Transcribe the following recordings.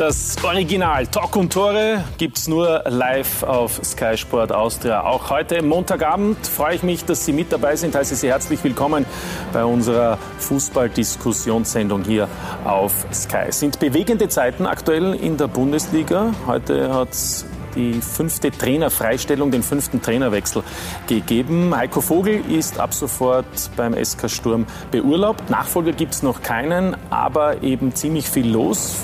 Das Original Talk und Tore gibt es nur live auf Sky Sport Austria. Auch heute Montagabend freue ich mich, dass Sie mit dabei sind. Heiße Sie herzlich willkommen bei unserer Fußballdiskussionssendung hier auf Sky. Es sind bewegende Zeiten aktuell in der Bundesliga. Heute hat es die fünfte Trainerfreistellung, den fünften Trainerwechsel gegeben. Heiko Vogel ist ab sofort beim SK Sturm beurlaubt. Nachfolger gibt es noch keinen, aber eben ziemlich viel los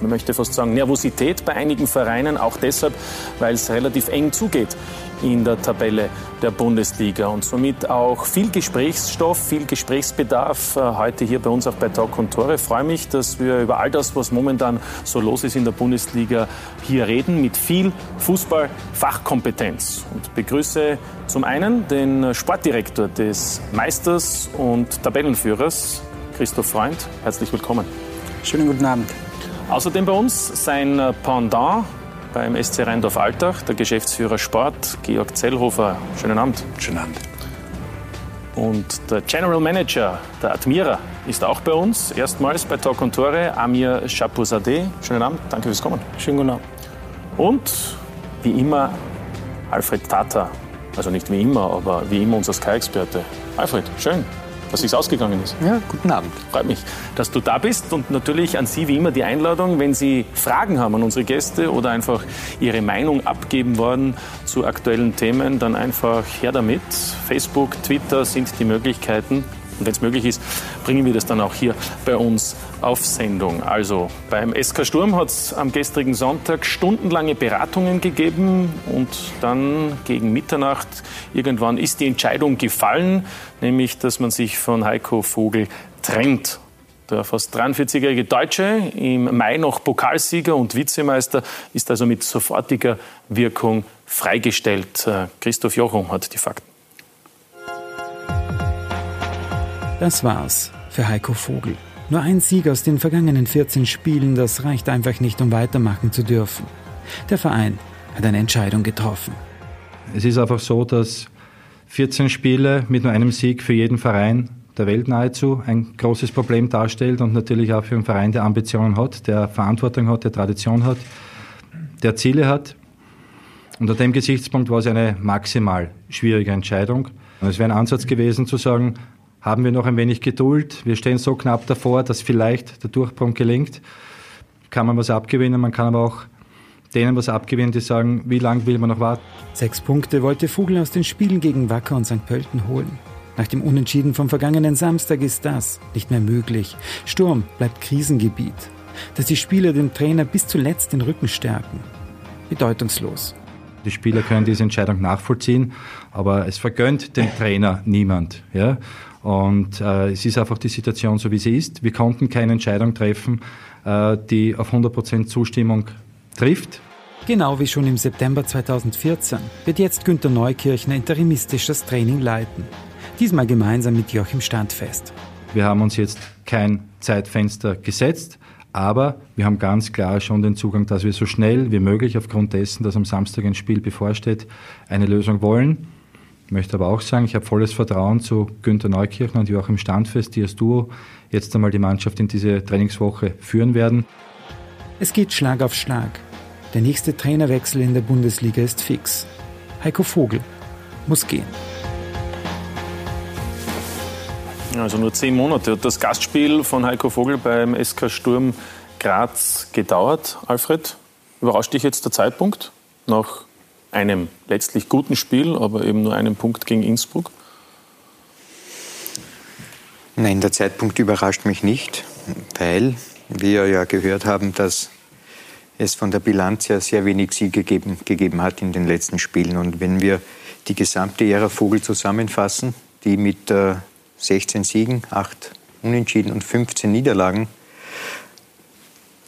man möchte fast sagen, Nervosität bei einigen Vereinen, auch deshalb, weil es relativ eng zugeht in der Tabelle der Bundesliga und somit auch viel Gesprächsstoff, viel Gesprächsbedarf äh, heute hier bei uns auch bei Talk und Tore. Ich freue mich, dass wir über all das, was momentan so los ist in der Bundesliga, hier reden mit viel Fußballfachkompetenz und begrüße zum einen den Sportdirektor des Meisters und Tabellenführers, Christoph Freund. Herzlich willkommen. Schönen guten Abend. Außerdem bei uns sein Pendant beim SC Rheindorf-Altach, der Geschäftsführer Sport, Georg Zellhofer. Schönen Abend. Schönen Abend. Und der General Manager der Admira ist auch bei uns, erstmals bei Talk und Tore, Amir Chapouzadeh. Schönen Abend, danke fürs Kommen. Schönen guten Abend. Und wie immer Alfred Tata. Also nicht wie immer, aber wie immer unser Sky-Experte. Alfred, schön dass es ausgegangen ist. Ja, guten Abend. Freut mich, dass du da bist und natürlich an Sie wie immer die Einladung, wenn Sie Fragen haben an unsere Gäste oder einfach Ihre Meinung abgeben wollen zu aktuellen Themen, dann einfach her damit. Facebook, Twitter sind die Möglichkeiten. Und wenn es möglich ist, bringen wir das dann auch hier bei uns auf Sendung. Also beim SK Sturm hat es am gestrigen Sonntag stundenlange Beratungen gegeben und dann gegen Mitternacht irgendwann ist die Entscheidung gefallen, nämlich dass man sich von Heiko Vogel trennt. Der fast 43-jährige Deutsche, im Mai noch Pokalsieger und Vizemeister, ist also mit sofortiger Wirkung freigestellt. Äh, Christoph Jochum hat die Fakten. Das war's für Heiko Vogel. Nur ein Sieg aus den vergangenen 14 Spielen, das reicht einfach nicht, um weitermachen zu dürfen. Der Verein hat eine Entscheidung getroffen. Es ist einfach so, dass 14 Spiele mit nur einem Sieg für jeden Verein der Welt nahezu ein großes Problem darstellt und natürlich auch für einen Verein, der Ambitionen hat, der Verantwortung hat, der Tradition hat, der Ziele hat. Unter dem Gesichtspunkt war es eine maximal schwierige Entscheidung. es wäre ein Ansatz gewesen zu sagen, haben wir noch ein wenig Geduld. Wir stehen so knapp davor, dass vielleicht der Durchbruch gelingt. Kann man was abgewinnen, man kann aber auch denen was abgewinnen, die sagen, wie lange will man noch warten. Sechs Punkte wollte Vogel aus den Spielen gegen Wacker und St. Pölten holen. Nach dem Unentschieden vom vergangenen Samstag ist das nicht mehr möglich. Sturm bleibt Krisengebiet. Dass die Spieler dem Trainer bis zuletzt den Rücken stärken. Bedeutungslos. Die Spieler können diese Entscheidung nachvollziehen, aber es vergönnt dem Trainer niemand. Ja? Und äh, es ist einfach die Situation so, wie sie ist. Wir konnten keine Entscheidung treffen, äh, die auf 100% Zustimmung trifft. Genau wie schon im September 2014 wird jetzt Günter Neukirchner interimistisch das Training leiten. Diesmal gemeinsam mit Joachim Standfest. Wir haben uns jetzt kein Zeitfenster gesetzt, aber wir haben ganz klar schon den Zugang, dass wir so schnell wie möglich aufgrund dessen, dass am Samstag ein Spiel bevorsteht, eine Lösung wollen. Ich möchte aber auch sagen, ich habe volles Vertrauen zu Günter Neukirchner und Joachim Standfest, die als Duo jetzt einmal die Mannschaft in diese Trainingswoche führen werden. Es geht Schlag auf Schlag. Der nächste Trainerwechsel in der Bundesliga ist fix. Heiko Vogel muss gehen. Also nur zehn Monate hat das Gastspiel von Heiko Vogel beim SK Sturm Graz gedauert. Alfred, überrascht dich jetzt der Zeitpunkt nach einem letztlich guten Spiel, aber eben nur einem Punkt gegen Innsbruck? Nein, der Zeitpunkt überrascht mich nicht, weil wir ja gehört haben, dass es von der Bilanz her sehr wenig Siege gegeben, gegeben hat in den letzten Spielen. Und wenn wir die gesamte Ära Vogel zusammenfassen, die mit äh, 16 Siegen, 8 Unentschieden und 15 Niederlagen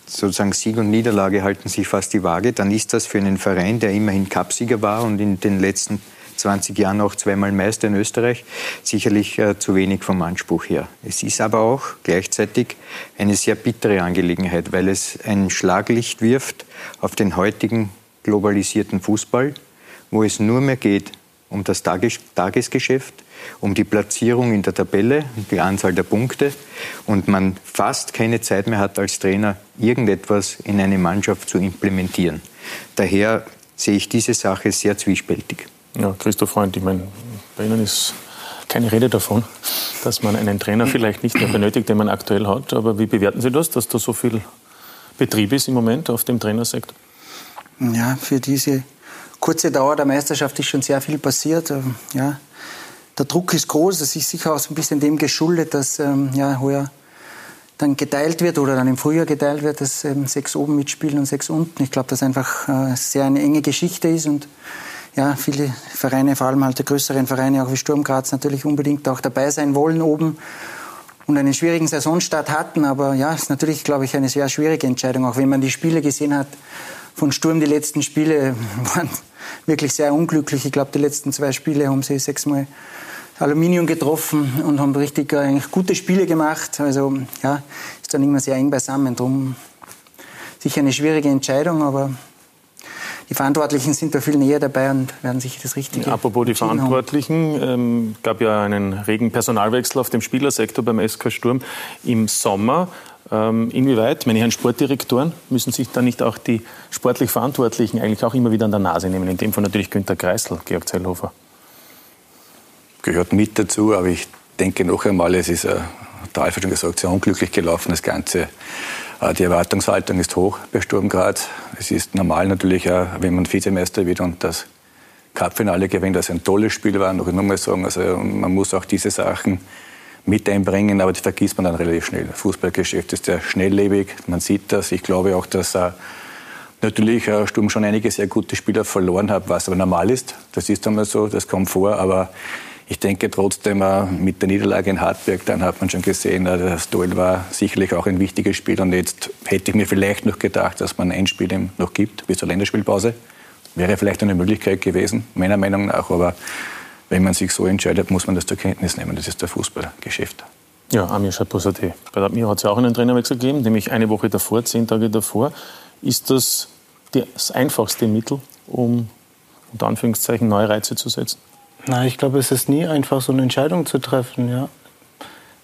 sozusagen Sieg und Niederlage halten sich fast die Waage, dann ist das für einen Verein, der immerhin Cupsieger war und in den letzten 20 Jahren auch zweimal Meister in Österreich, sicherlich äh, zu wenig vom Anspruch her. Es ist aber auch gleichzeitig eine sehr bittere Angelegenheit, weil es ein Schlaglicht wirft auf den heutigen globalisierten Fußball, wo es nur mehr geht um das Tages Tagesgeschäft, um die Platzierung in der Tabelle, die Anzahl der Punkte und man fast keine Zeit mehr hat als Trainer, irgendetwas in eine Mannschaft zu implementieren. Daher sehe ich diese Sache sehr zwiespältig. Ja, Christoph Freund, ich meine, bei Ihnen ist keine Rede davon, dass man einen Trainer vielleicht nicht mehr benötigt, den man aktuell hat. Aber wie bewerten Sie das, dass da so viel Betrieb ist im Moment auf dem Trainersektor? Ja, für diese kurze Dauer der Meisterschaft ist schon sehr viel passiert. Ähm, ja, der Druck ist groß. Das ist sicher auch so ein bisschen dem geschuldet, dass ähm, ja, heuer dann geteilt wird oder dann im Frühjahr geteilt wird, dass ähm, sechs oben mitspielen und sechs unten. Ich glaube, dass einfach äh, sehr eine enge Geschichte ist und ja, viele Vereine, vor allem halt die größeren Vereine, auch wie Sturm Graz, natürlich unbedingt auch dabei sein wollen oben und einen schwierigen Saisonstart hatten. Aber ja, ist natürlich, glaube ich, eine sehr schwierige Entscheidung, auch wenn man die Spiele gesehen hat von Sturm. Die letzten Spiele waren wirklich sehr unglücklich. Ich glaube, die letzten zwei Spiele haben sie sechsmal Aluminium getroffen und haben richtig äh, eigentlich gute Spiele gemacht. Also ja, ist dann immer sehr eng beisammen. Darum sicher eine schwierige Entscheidung, aber die Verantwortlichen sind da viel näher dabei und werden sich das Richtige. Apropos die Verantwortlichen, ähm, gab ja einen regen Personalwechsel auf dem Spielersektor beim SK Sturm im Sommer. Ähm, inwieweit, meine Herren Sportdirektoren, müssen sich da nicht auch die sportlich Verantwortlichen eigentlich auch immer wieder an der Nase nehmen? In dem Fall natürlich Günter Kreisel, Georg Zellhofer. Gehört mit dazu, aber ich denke noch einmal, es ist, äh, der Alfred schon gesagt, sehr unglücklich gelaufen, das Ganze. Äh, die Erwartungshaltung ist hoch bei Sturm Graz. Es ist normal natürlich, auch, wenn man Vizemeister wird und das Cupfinale gewinnt, dass ein tolles Spiel war, noch einmal sagen. Also man muss auch diese Sachen mit einbringen, aber die vergisst man dann relativ schnell. Das Fußballgeschäft ist sehr schnelllebig, man sieht das. Ich glaube auch, dass äh, natürlich äh, Sturm schon einige sehr gute Spieler verloren hat, was aber normal ist. Das ist einmal so, das kommt vor, aber ich denke trotzdem, äh, mit der Niederlage in Hartberg, dann hat man schon gesehen, äh, das Duell war sicherlich auch ein wichtiges Spiel. Und jetzt hätte ich mir vielleicht noch gedacht, dass man ein Spiel noch gibt bis zur Länderspielpause. Wäre vielleicht eine Möglichkeit gewesen, meiner Meinung nach. Aber wenn man sich so entscheidet, muss man das zur Kenntnis nehmen. Das ist der Fußballgeschäft. Ja, Amir Chateau-Saté. Bei Admir hat es ja auch einen Trainerwechsel gegeben, nämlich eine Woche davor, zehn Tage davor. Ist das das einfachste Mittel, um unter Anführungszeichen neue Reize zu setzen? Na, ich glaube, es ist nie einfach, so eine Entscheidung zu treffen. Ja.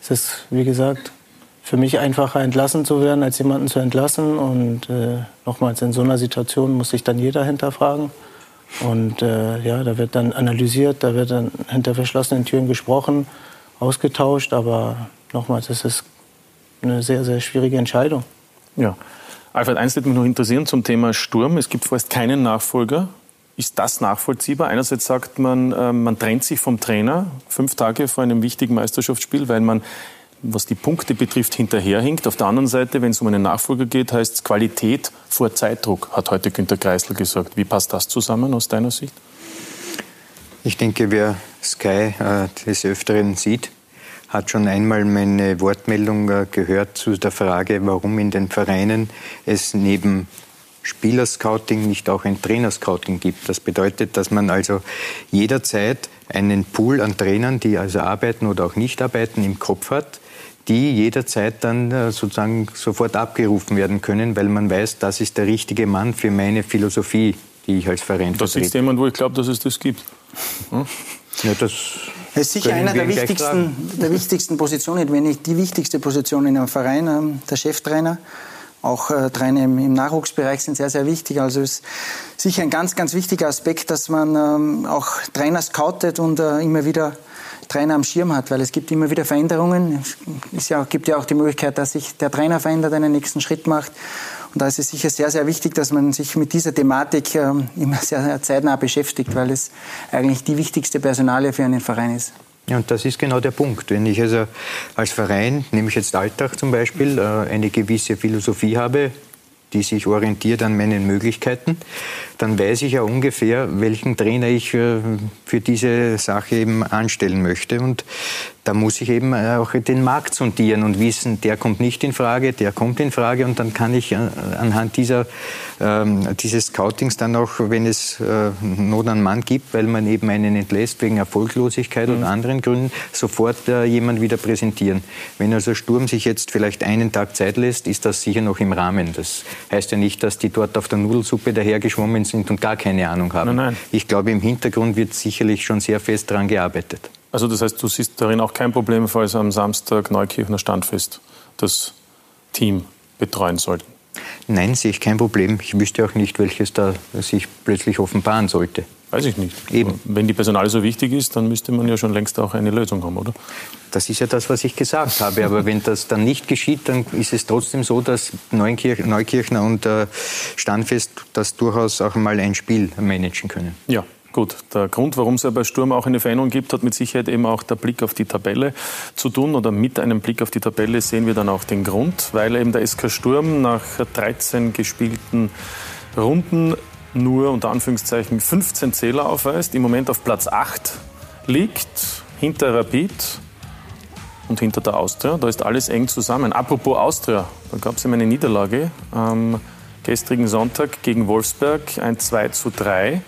Es ist, wie gesagt, für mich einfacher entlassen zu werden, als jemanden zu entlassen. Und äh, nochmals, in so einer Situation muss sich dann jeder hinterfragen. Und äh, ja, da wird dann analysiert, da wird dann hinter verschlossenen Türen gesprochen, ausgetauscht. Aber nochmals, es ist eine sehr, sehr schwierige Entscheidung. Ja. Alfred, eins würde mich noch interessieren zum Thema Sturm. Es gibt vorerst keinen Nachfolger. Ist das nachvollziehbar? Einerseits sagt man, äh, man trennt sich vom Trainer fünf Tage vor einem wichtigen Meisterschaftsspiel, weil man was die Punkte betrifft, hinterherhinkt. Auf der anderen Seite, wenn es um einen Nachfolger geht, heißt es Qualität vor Zeitdruck, hat heute Günter Kreisel gesagt. Wie passt das zusammen aus deiner Sicht? Ich denke, wer Sky äh, des Öfteren sieht, hat schon einmal meine Wortmeldung äh, gehört zu der Frage, warum in den Vereinen es neben Spielerscouting nicht auch ein Trainerscouting gibt. Das bedeutet, dass man also jederzeit einen Pool an Trainern, die also arbeiten oder auch nicht arbeiten, im Kopf hat, die jederzeit dann äh, sozusagen sofort abgerufen werden können, weil man weiß, das ist der richtige Mann für meine Philosophie, die ich als Verein Das vertrete. ist jemand, wo ich glaube, dass es das gibt. Hm? Ja, das es ist sicher einer der wichtigsten, der wichtigsten Positionen, wenn nicht die wichtigste Position in einem Verein, ähm, der Cheftrainer. Auch äh, Trainer im, im, Nachwuchsbereich sind sehr, sehr wichtig. Also es ist sicher ein ganz, ganz wichtiger Aspekt, dass man ähm, auch Trainer scoutet und äh, immer wieder Trainer am Schirm hat, weil es gibt immer wieder Veränderungen. Es ja, gibt ja auch die Möglichkeit, dass sich der Trainer verändert, einen nächsten Schritt macht. Und da ist es sicher sehr, sehr wichtig, dass man sich mit dieser Thematik ähm, immer sehr, sehr zeitnah beschäftigt, weil es eigentlich die wichtigste Personalie für einen Verein ist. Und das ist genau der Punkt. Wenn ich also als Verein, nehme ich jetzt Alltag zum Beispiel, äh, eine gewisse Philosophie habe, die sich orientiert an meinen Möglichkeiten, dann weiß ich ja ungefähr, welchen Trainer ich äh, für diese Sache eben anstellen möchte. Und da muss ich eben auch den Markt sondieren und wissen, der kommt nicht in Frage, der kommt in Frage und dann kann ich äh, anhand dieser, ähm, dieses Scoutings dann auch, wenn es äh, Not an Mann gibt, weil man eben einen entlässt wegen Erfolglosigkeit mhm. und anderen Gründen, sofort äh, jemand wieder präsentieren. Wenn also Sturm sich jetzt vielleicht einen Tag Zeit lässt, ist das sicher noch im Rahmen. Das heißt ja nicht, dass die dort auf der Nudelsuppe dahergeschwommen sind und gar keine Ahnung haben. Nein, nein. Ich glaube, im Hintergrund wird sicherlich schon sehr fest daran gearbeitet. Also das heißt, du siehst darin auch kein Problem, falls am Samstag Neukirchner Standfest das Team betreuen sollten? Nein, sehe ich kein Problem. Ich wüsste auch nicht, welches da sich plötzlich offenbaren sollte. Weiß ich nicht. Eben. Wenn die Personal so wichtig ist, dann müsste man ja schon längst auch eine Lösung haben, oder? Das ist ja das, was ich gesagt habe. Aber wenn das dann nicht geschieht, dann ist es trotzdem so, dass Neukirchner und äh, Standfest das durchaus auch mal ein Spiel managen können. Ja, Gut, der Grund, warum es ja bei Sturm auch eine Veränderung gibt, hat mit Sicherheit eben auch der Blick auf die Tabelle zu tun. Oder mit einem Blick auf die Tabelle sehen wir dann auch den Grund, weil eben der SK Sturm nach 13 gespielten Runden nur unter Anführungszeichen 15 Zähler aufweist, im Moment auf Platz 8 liegt, hinter Rapid und hinter der Austria. Da ist alles eng zusammen. Apropos Austria, da gab es eben eine Niederlage am gestrigen Sonntag gegen Wolfsberg, ein 2 zu 3.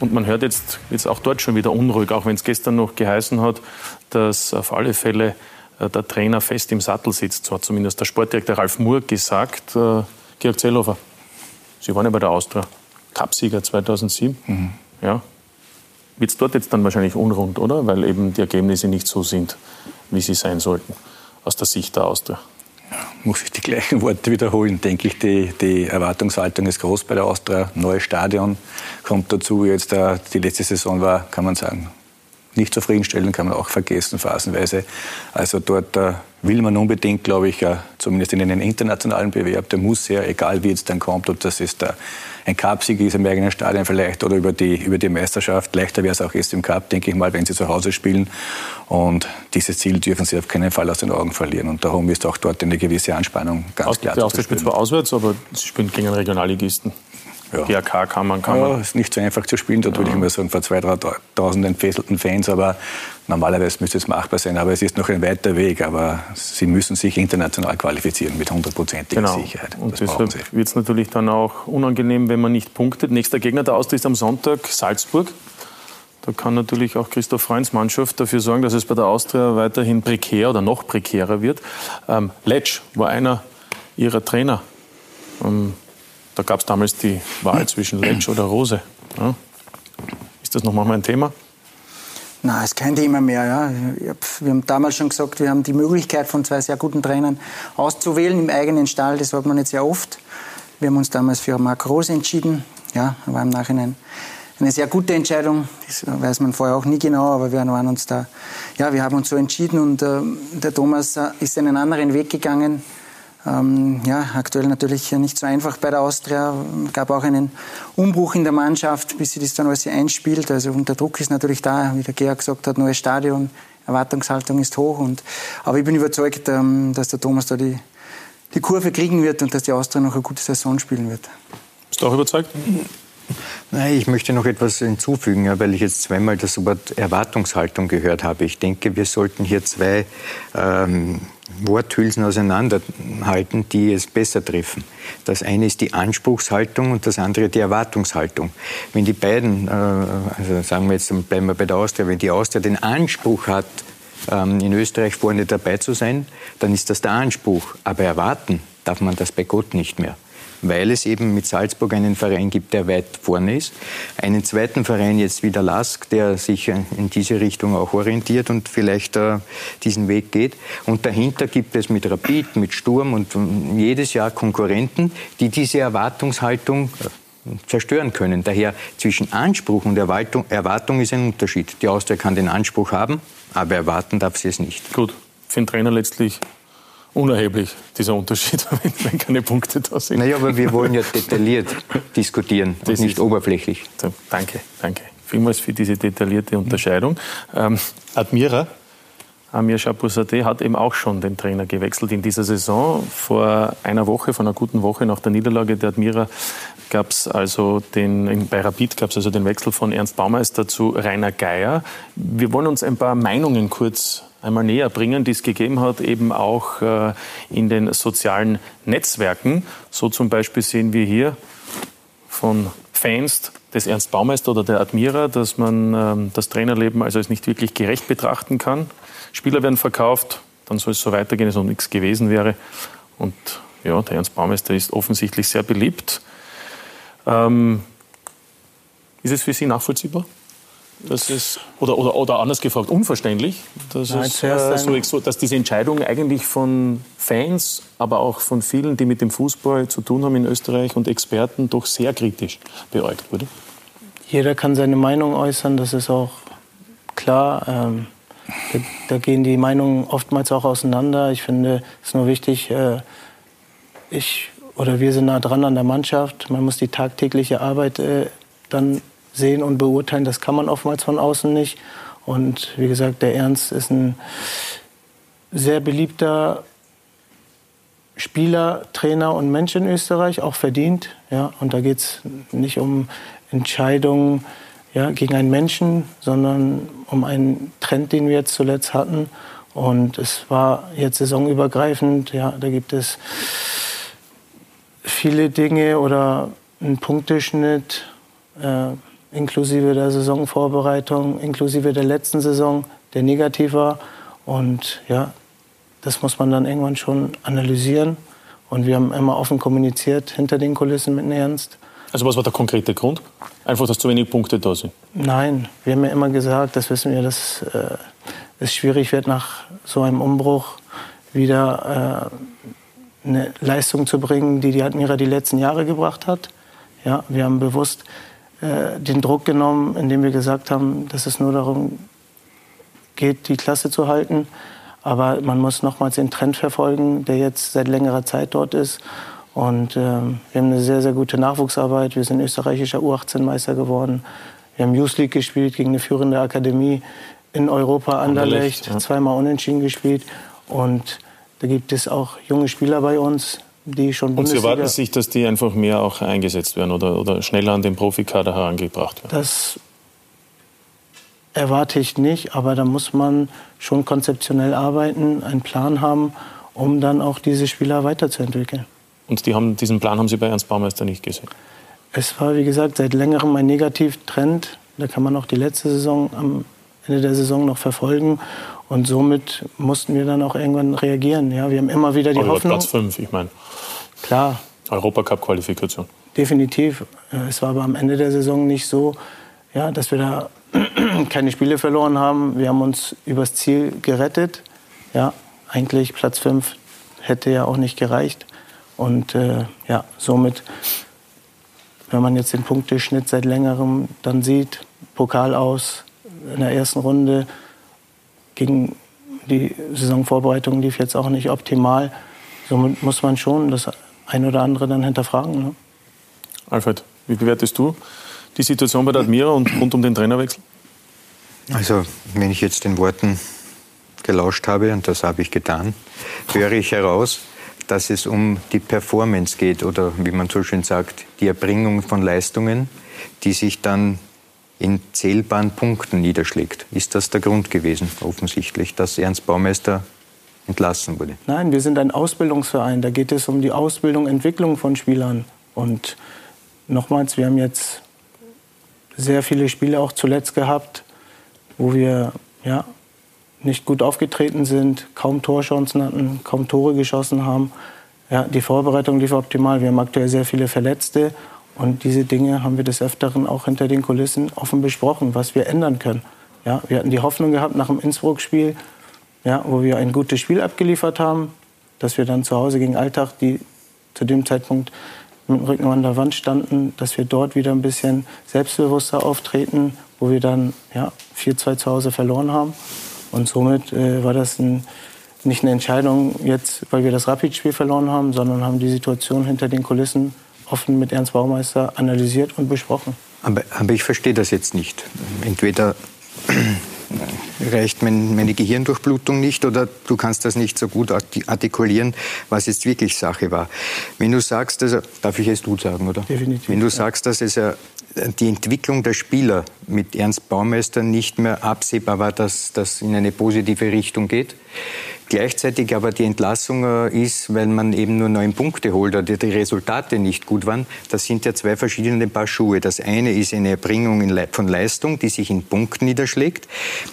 Und man hört jetzt, jetzt auch dort schon wieder unruhig, auch wenn es gestern noch geheißen hat, dass auf alle Fälle äh, der Trainer fest im Sattel sitzt. So hat zumindest der Sportdirektor Ralf Moore gesagt. Äh, Georg Zellhofer, Sie waren ja bei der Austria, Cupsieger 2007. Mhm. Ja. Wird es dort jetzt dann wahrscheinlich unrund, oder? Weil eben die Ergebnisse nicht so sind, wie sie sein sollten, aus der Sicht der Austria muss ich die gleichen Worte wiederholen, denke ich, die, die Erwartungshaltung ist groß bei der Austria. Neues Stadion kommt dazu. Jetzt äh, die letzte Saison war, kann man sagen, nicht zufriedenstellend, kann man auch vergessen phasenweise. Also dort äh, will man unbedingt, glaube ich, äh, zumindest in einen internationalen Bewerb, der muss ja, egal wie jetzt dann kommt, ob das ist der, ein Cup-Sieg ist im eigenen Stadion vielleicht oder über die, über die Meisterschaft. Leichter wäre es auch erst im Cup, denke ich mal, wenn sie zu Hause spielen. Und dieses Ziel dürfen sie auf keinen Fall aus den Augen verlieren. Und darum ist auch dort eine gewisse Anspannung ganz aus, klar zu spüren. spielt zwar auswärts, aber sie spielen gegen einen Regionalligisten. Ja. GAK kann man, kann ja, man. ist nicht so einfach zu spielen, dort ja. würde ich mal sagen, vor 2.000, 3.000 entfesselten Fans, aber normalerweise müsste es machbar sein. Aber es ist noch ein weiter Weg, aber sie müssen sich international qualifizieren mit hundertprozentiger genau. Sicherheit. Und das deshalb wird es natürlich dann auch unangenehm, wenn man nicht punktet. Nächster Gegner der Austria ist am Sonntag Salzburg. Da kann natürlich auch Christoph Freunds Mannschaft dafür sorgen, dass es bei der Austria weiterhin prekär oder noch prekärer wird. Ähm, Letsch war einer ihrer Trainer. Ähm, da gab es damals die Wahl zwischen Letsch oder Rose. Ja? Ist das noch mal ein Thema? Nein, ist kein Thema mehr. Ja. Wir haben damals schon gesagt, wir haben die Möglichkeit von zwei sehr guten Trainern auszuwählen im eigenen Stall. Das sagt man nicht sehr oft. Wir haben uns damals für Marc Rose entschieden. Ja, war im Nachhinein eine sehr gute Entscheidung. Das weiß man vorher auch nie genau, aber wir waren uns da, ja, wir haben uns so entschieden und äh, der Thomas äh, ist einen anderen Weg gegangen. Ähm, ja, aktuell natürlich nicht so einfach bei der Austria. Es gab auch einen Umbruch in der Mannschaft, bis sie das dann alles einspielt. Also der Druck ist natürlich da, wie der Georg gesagt hat, neues Stadion, Erwartungshaltung ist hoch. Und, aber ich bin überzeugt, ähm, dass der Thomas da die, die Kurve kriegen wird und dass die Austria noch eine gute Saison spielen wird. Bist du auch überzeugt? Nein, ich möchte noch etwas hinzufügen, weil ich jetzt zweimal das Wort Erwartungshaltung gehört habe. Ich denke, wir sollten hier zwei ähm, Worthülsen auseinanderhalten, die es besser treffen. Das eine ist die Anspruchshaltung und das andere die Erwartungshaltung. Wenn die beiden, äh, also sagen wir jetzt, bleiben wir bei der Austria, wenn die Austria den Anspruch hat, ähm, in Österreich vorne dabei zu sein, dann ist das der Anspruch. Aber erwarten darf man das bei Gott nicht mehr weil es eben mit Salzburg einen Verein gibt, der weit vorne ist. Einen zweiten Verein jetzt wieder Lask, der sich in diese Richtung auch orientiert und vielleicht äh, diesen Weg geht. Und dahinter gibt es mit Rapid, mit Sturm und jedes Jahr Konkurrenten, die diese Erwartungshaltung äh, zerstören können. Daher zwischen Anspruch und Erwartung, Erwartung ist ein Unterschied. Die Austria kann den Anspruch haben, aber erwarten darf sie es nicht. Gut, für den Trainer letztlich unerheblich, dieser Unterschied, wenn, keine Punkte da sind. Naja, aber wir wollen ja detailliert diskutieren das und nicht oberflächlich. So, danke, danke. Vielmals für diese detaillierte Unterscheidung. Ähm, Admira, Amir Chapouzadeh hat eben auch schon den Trainer gewechselt in dieser Saison. Vor einer Woche, vor einer guten Woche nach der Niederlage der Admira gab es also den, bei Rapid gab es also den Wechsel von Ernst Baumeister zu Rainer Geier. Wir wollen uns ein paar Meinungen kurz einmal näher bringen, die es gegeben hat, eben auch äh, in den sozialen Netzwerken. So zum Beispiel sehen wir hier von Fans des Ernst Baumeister oder der Admira, dass man ähm, das Trainerleben also als nicht wirklich gerecht betrachten kann. Spieler werden verkauft, dann soll es so weitergehen, als ob nichts gewesen wäre. Und ja, der Ernst Baumeister ist offensichtlich sehr beliebt. Ähm, ist es für Sie nachvollziehbar? Das ist, oder, oder, oder anders gefragt, unverständlich, dass, Nein, es, äh, so, dass diese Entscheidung eigentlich von Fans, aber auch von vielen, die mit dem Fußball zu tun haben in Österreich und Experten, doch sehr kritisch beäugt wurde? Jeder kann seine Meinung äußern, das ist auch klar. Ähm, da, da, gehen die Meinungen oftmals auch auseinander. Ich finde es ist nur wichtig, äh, ich oder wir sind nah dran an der Mannschaft. Man muss die tagtägliche Arbeit äh, dann sehen und beurteilen. Das kann man oftmals von außen nicht. Und wie gesagt, der Ernst ist ein sehr beliebter Spieler, Trainer und Mensch in Österreich, auch verdient. Ja, und da geht es nicht um Entscheidungen ja, gegen einen Menschen, sondern um einen Trend, den wir jetzt zuletzt hatten. Und es war jetzt saisonübergreifend. Ja, da gibt es viele Dinge oder einen Punkteschnitt. Äh, inklusive der Saisonvorbereitung, inklusive der letzten Saison, der negativ war. Und ja, das muss man dann irgendwann schon analysieren. Und wir haben immer offen kommuniziert hinter den Kulissen mit Ernst. Also was war der konkrete Grund? Einfach, dass zu wenig Punkte da sind? Nein, wir haben ja immer gesagt, das wissen wir, dass äh, es schwierig wird, nach so einem Umbruch wieder äh, eine Leistung zu bringen, die die Admira die letzten Jahre gebracht hat. Ja, wir haben bewusst den Druck genommen, indem wir gesagt haben, dass es nur darum geht, die Klasse zu halten. Aber man muss nochmals den Trend verfolgen, der jetzt seit längerer Zeit dort ist. Und äh, wir haben eine sehr, sehr gute Nachwuchsarbeit. Wir sind österreichischer U18-Meister geworden. Wir haben Youth League gespielt gegen eine führende Akademie in Europa, Anderlecht, ja. zweimal unentschieden gespielt. Und da gibt es auch junge Spieler bei uns, die schon Und Sie erwarten sich, dass die einfach mehr auch eingesetzt werden oder, oder schneller an den Profikader herangebracht werden? Das erwarte ich nicht, aber da muss man schon konzeptionell arbeiten, einen Plan haben, um dann auch diese Spieler weiterzuentwickeln. Und die haben, diesen Plan haben Sie bei Ernst Baumeister nicht gesehen? Es war, wie gesagt, seit längerem ein Negativtrend. Da kann man auch die letzte Saison am Ende der Saison noch verfolgen. Und somit mussten wir dann auch irgendwann reagieren. Ja, wir haben immer wieder die Aber Hoffnung. Platz 5, ich meine. Klar. Europacup-Qualifikation. Definitiv. Äh, es war aber am Ende der Saison nicht so, ja, dass wir da keine Spiele verloren haben. Wir haben uns übers Ziel gerettet. Ja, eigentlich Platz 5 hätte ja auch nicht gereicht. Und äh, ja, somit, wenn man jetzt den Punkteschnitt seit längerem dann sieht, Pokal aus in der ersten Runde, gegen die Saisonvorbereitung lief jetzt auch nicht optimal. Somit muss man schon das ein oder andere dann hinterfragen. Ne? Alfred, wie bewertest du die Situation bei der Admira und rund um den Trainerwechsel? Also, wenn ich jetzt den Worten gelauscht habe, und das habe ich getan, höre ich heraus, dass es um die Performance geht oder wie man so schön sagt, die Erbringung von Leistungen, die sich dann in zählbaren Punkten niederschlägt. Ist das der Grund gewesen, offensichtlich, dass Ernst Baumeister entlassen wurde? Nein, wir sind ein Ausbildungsverein. Da geht es um die Ausbildung, Entwicklung von Spielern. Und nochmals, wir haben jetzt sehr viele Spiele auch zuletzt gehabt, wo wir ja, nicht gut aufgetreten sind, kaum Torchancen hatten, kaum Tore geschossen haben. Ja, die Vorbereitung lief optimal. Wir haben aktuell sehr viele Verletzte. Und diese Dinge haben wir des Öfteren auch hinter den Kulissen offen besprochen, was wir ändern können. Ja, wir hatten die Hoffnung gehabt nach dem Innsbruck-Spiel, ja, wo wir ein gutes Spiel abgeliefert haben, dass wir dann zu Hause gegen Alltag, die zu dem Zeitpunkt mit dem Rücken an der Wand standen, dass wir dort wieder ein bisschen selbstbewusster auftreten, wo wir dann ja, 4-2 zu Hause verloren haben. Und somit äh, war das ein, nicht eine Entscheidung jetzt, weil wir das Rapid-Spiel verloren haben, sondern haben die Situation hinter den Kulissen offen mit Ernst Baumeister analysiert und besprochen. Aber, aber ich verstehe das jetzt nicht. Entweder reicht mein, meine Gehirndurchblutung nicht oder du kannst das nicht so gut artikulieren, was jetzt wirklich Sache war. Wenn du sagst, also, darf ich es du sagen, oder? Definitiv. Wenn du sagst, dass es ja die Entwicklung der Spieler mit Ernst Baumeister nicht mehr absehbar war, dass das in eine positive Richtung geht, Gleichzeitig aber die Entlassung äh, ist, weil man eben nur neun Punkte holt oder die Resultate nicht gut waren. Das sind ja zwei verschiedene Paar Schuhe. Das eine ist eine Erbringung von Leistung, die sich in Punkten niederschlägt.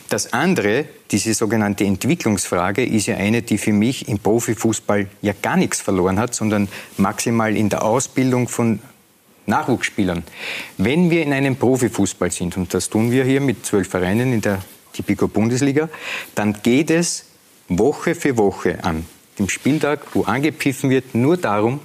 Das andere, diese sogenannte Entwicklungsfrage, ist ja eine, die für mich im Profifußball ja gar nichts verloren hat, sondern maximal in der Ausbildung von Nachwuchsspielern. Wenn wir in einem Profifußball sind, und das tun wir hier mit zwölf Vereinen in der Tipico Bundesliga, dann geht es Woche für Woche an dem Spieltag, wo angepfiffen wird, nur darum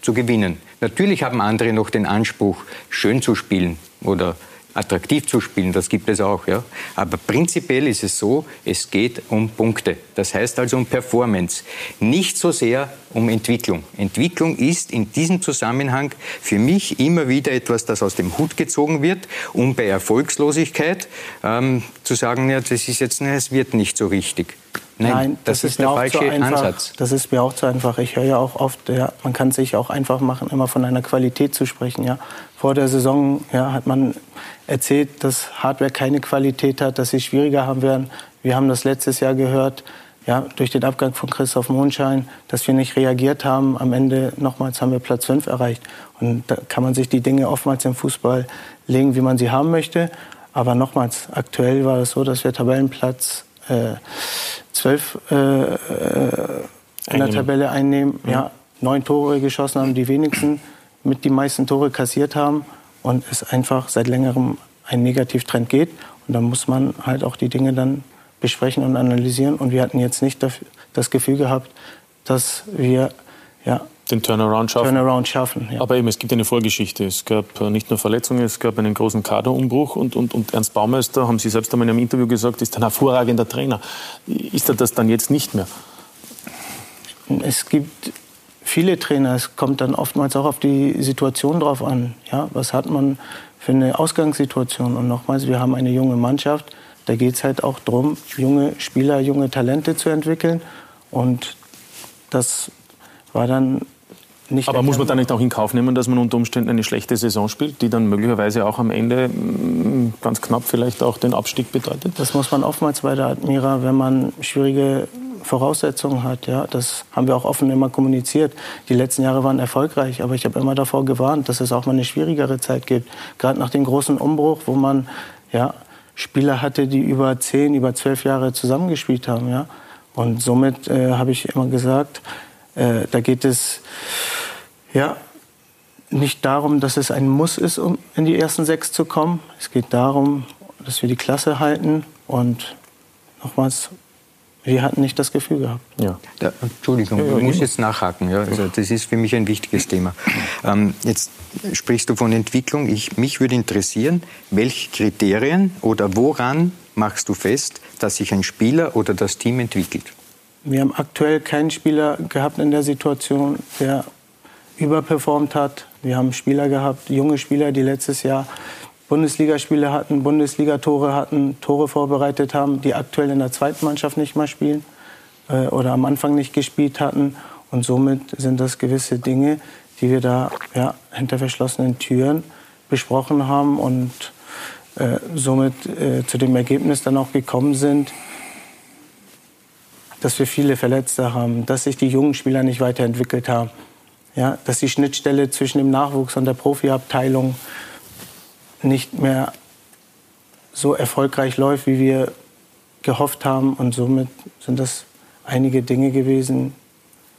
zu gewinnen. Natürlich haben andere noch den Anspruch, schön zu spielen oder attraktiv zu spielen, das gibt es auch. Ja. Aber prinzipiell ist es so, es geht um Punkte. Das heißt also um Performance, nicht so sehr um Entwicklung. Entwicklung ist in diesem Zusammenhang für mich immer wieder etwas, das aus dem Hut gezogen wird, um bei Erfolgslosigkeit ähm, zu sagen, ja, das ist jetzt, es wird nicht so richtig. Nein, Nein das, das, ist, der falsche einfach, Ansatz. Das ist mir auch zu einfach. Ich höre ja auch oft, ja, man kann sich auch einfach machen, immer von einer Qualität zu sprechen. Ja. Vor der Saison ja, hat man erzählt, dass Hardware keine Qualität hat, dass sie schwieriger haben werden. Wir haben das letztes Jahr gehört, ja, durch den Abgang von Christoph Mondschein, dass wir nicht reagiert haben. Am Ende nochmals haben wir Platz 5 erreicht. Und da kann man sich die Dinge oftmals im Fußball legen, wie man sie haben möchte. Aber nochmals, aktuell war es so, dass wir Tabellenplatz zwölf äh, äh, in der Tabelle einnehmen, mhm. ja, neun Tore geschossen haben, die wenigsten mit die meisten Tore kassiert haben und es einfach seit längerem ein Negativtrend geht. Und dann muss man halt auch die Dinge dann besprechen und analysieren. Und wir hatten jetzt nicht das Gefühl gehabt, dass wir ja, den Turnaround schaffen. Turnaround schaffen ja. Aber eben, es gibt eine Vorgeschichte. Es gab äh, nicht nur Verletzungen, es gab einen großen Kaderumbruch. Und, und, und Ernst Baumeister, haben Sie selbst einmal in einem Interview gesagt, ist ein hervorragender Trainer. Ist er das dann jetzt nicht mehr? Es gibt viele Trainer. Es kommt dann oftmals auch auf die Situation drauf an. Ja, was hat man für eine Ausgangssituation? Und nochmals, wir haben eine junge Mannschaft. Da geht es halt auch darum, junge Spieler, junge Talente zu entwickeln. Und das war dann nicht Aber muss man dann nicht auch in Kauf nehmen, dass man unter Umständen eine schlechte Saison spielt, die dann möglicherweise auch am Ende mm, ganz knapp vielleicht auch den Abstieg bedeutet? Das muss man oftmals bei der Admira, wenn man schwierige Voraussetzungen hat. Ja, das haben wir auch offen immer kommuniziert. Die letzten Jahre waren erfolgreich, aber ich habe immer davor gewarnt, dass es auch mal eine schwierigere Zeit gibt. Gerade nach dem großen Umbruch, wo man ja, Spieler hatte, die über zehn, über zwölf Jahre zusammengespielt haben. Ja. Und somit äh, habe ich immer gesagt, äh, da geht es ja, nicht darum, dass es ein Muss ist, um in die ersten sechs zu kommen. Es geht darum, dass wir die Klasse halten und nochmals, wir hatten nicht das Gefühl gehabt. Ja. ja Entschuldigung, ich muss jetzt nachhaken. Ja. Also das ist für mich ein wichtiges Thema. Ähm, jetzt sprichst du von Entwicklung. Ich, mich würde interessieren, welche Kriterien oder woran machst du fest, dass sich ein Spieler oder das Team entwickelt? Wir haben aktuell keinen Spieler gehabt in der Situation, der überperformt hat. Wir haben Spieler gehabt, junge Spieler, die letztes Jahr Bundesligaspiele hatten, Bundesligatore hatten, Tore vorbereitet haben, die aktuell in der zweiten Mannschaft nicht mal spielen äh, oder am Anfang nicht gespielt hatten. Und somit sind das gewisse Dinge, die wir da ja, hinter verschlossenen Türen besprochen haben und äh, somit äh, zu dem Ergebnis dann auch gekommen sind, dass wir viele Verletzte haben, dass sich die jungen Spieler nicht weiterentwickelt haben ja, dass die Schnittstelle zwischen dem Nachwuchs und der Profiabteilung nicht mehr so erfolgreich läuft, wie wir gehofft haben. Und somit sind das einige Dinge gewesen,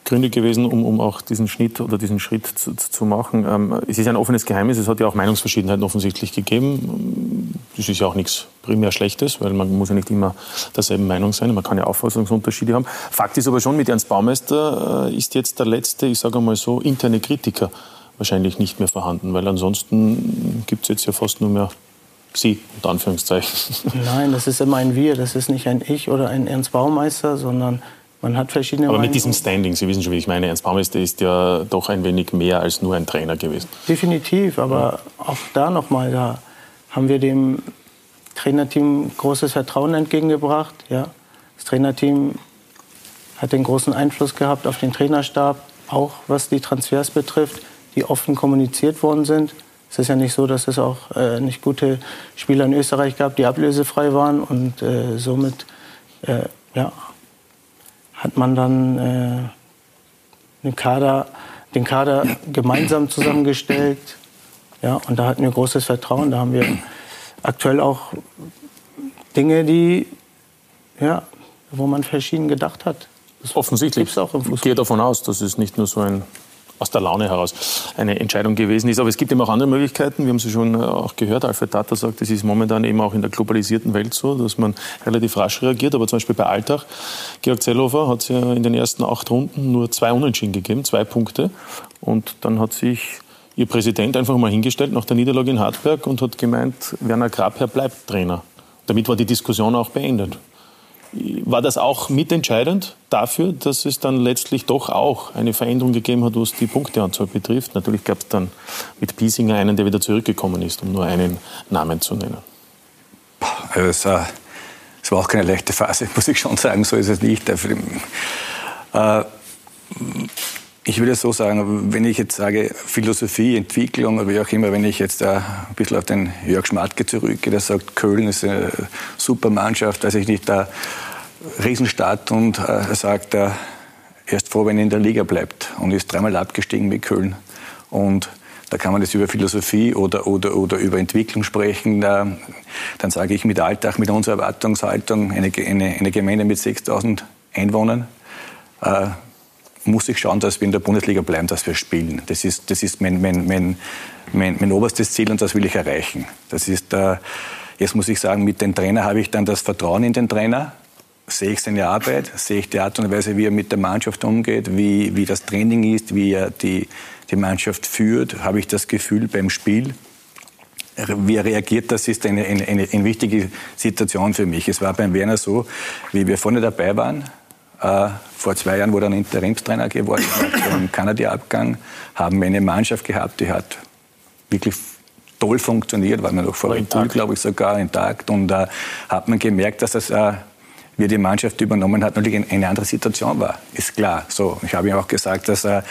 Gründe gewesen, um, um auch diesen Schnitt oder diesen Schritt zu, zu machen. Ähm, es ist ein offenes Geheimnis, es hat ja auch Meinungsverschiedenheiten offensichtlich gegeben. Das ist ja auch nichts primär Schlechtes, weil man muss ja nicht immer derselben Meinung sein, man kann ja Auffassungsunterschiede haben. Fakt ist aber schon, mit Ernst Baumeister äh, ist jetzt der letzte, ich sage mal so, interne Kritiker wahrscheinlich nicht mehr vorhanden, weil ansonsten gibt es jetzt ja fast nur mehr Sie, unter Anführungszeichen. Nein, das ist immer ein Wir, das ist nicht ein Ich oder ein Ernst Baumeister, sondern man hat verschiedene Aber mit diesem Standing, Sie wissen schon, wie ich meine, Ernst Baumeister ist ja doch ein wenig mehr als nur ein Trainer gewesen. Definitiv, aber ja. auch da nochmal, da haben wir dem Trainerteam großes Vertrauen entgegengebracht. Ja. Das Trainerteam hat den großen Einfluss gehabt auf den Trainerstab, auch was die Transfers betrifft, die offen kommuniziert worden sind. Es ist ja nicht so, dass es auch äh, nicht gute Spieler in Österreich gab, die ablösefrei waren. Und äh, somit äh, ja, hat man dann äh, den, Kader, den Kader gemeinsam zusammengestellt. Ja, und da hatten wir großes Vertrauen. Da haben wir aktuell auch Dinge, die, ja, wo man verschieden gedacht hat. Das Offensichtlich. Auch im Fußball. Ich gehe davon aus, dass es nicht nur so ein aus der Laune heraus eine Entscheidung gewesen ist. Aber es gibt eben auch andere Möglichkeiten. Wir haben sie schon äh, auch gehört. Alfred Tata sagt, es ist momentan eben auch in der globalisierten Welt so, dass man relativ rasch reagiert. Aber zum Beispiel bei Alltag, Georg Zellhofer hat es ja in den ersten acht Runden nur zwei Unentschieden gegeben, zwei Punkte. Und dann hat sich Ihr Präsident einfach mal hingestellt nach der Niederlage in Hartberg und hat gemeint, Werner Grabherr bleibt Trainer. Damit war die Diskussion auch beendet. War das auch mitentscheidend dafür, dass es dann letztlich doch auch eine Veränderung gegeben hat, was die Punkteanzahl betrifft? Natürlich gab es dann mit Piesinger einen, der wieder zurückgekommen ist, um nur einen Namen zu nennen. Also es, äh, es war auch keine leichte Phase, muss ich schon sagen, so ist es nicht. Äh, ich würde so sagen, wenn ich jetzt sage Philosophie, Entwicklung, wie auch immer, wenn ich jetzt ein bisschen auf den Jörg Schmatke zurückgehe, der sagt, Köln ist eine super Mannschaft, weiß ich nicht, der Riesenstadt und äh, er sagt, er ist froh, wenn er in der Liga bleibt und ist dreimal abgestiegen mit Köln. Und da kann man jetzt über Philosophie oder, oder, oder über Entwicklung sprechen. Da, dann sage ich mit Alltag, mit unserer Erwartungshaltung, eine, eine, eine Gemeinde mit 6000 Einwohnern, äh, muss ich schauen, dass wir in der Bundesliga bleiben, dass wir spielen. Das ist, das ist mein, mein, mein, mein, mein oberstes Ziel und das will ich erreichen. Das ist, äh, jetzt muss ich sagen, mit dem Trainer habe ich dann das Vertrauen in den Trainer. Sehe ich seine Arbeit, sehe ich die Art und Weise, wie er mit der Mannschaft umgeht, wie, wie das Training ist, wie er die, die Mannschaft führt, habe ich das Gefühl beim Spiel, wie er reagiert, das ist eine, eine, eine, wichtige Situation für mich. Es war beim Werner so, wie wir vorne dabei waren, vor zwei Jahren, wo er ein Interimstrainer geworden ist, im Kanada-Abgang, haben wir eine Mannschaft gehabt, die hat wirklich toll funktioniert, war mir noch vor Red Bull, glaube ich, sogar intakt. Und äh, hat man gemerkt, dass das, äh, wie die Mannschaft übernommen hat, natürlich eine andere Situation war. Ist klar. So, ich habe ihm auch gesagt, dass er äh,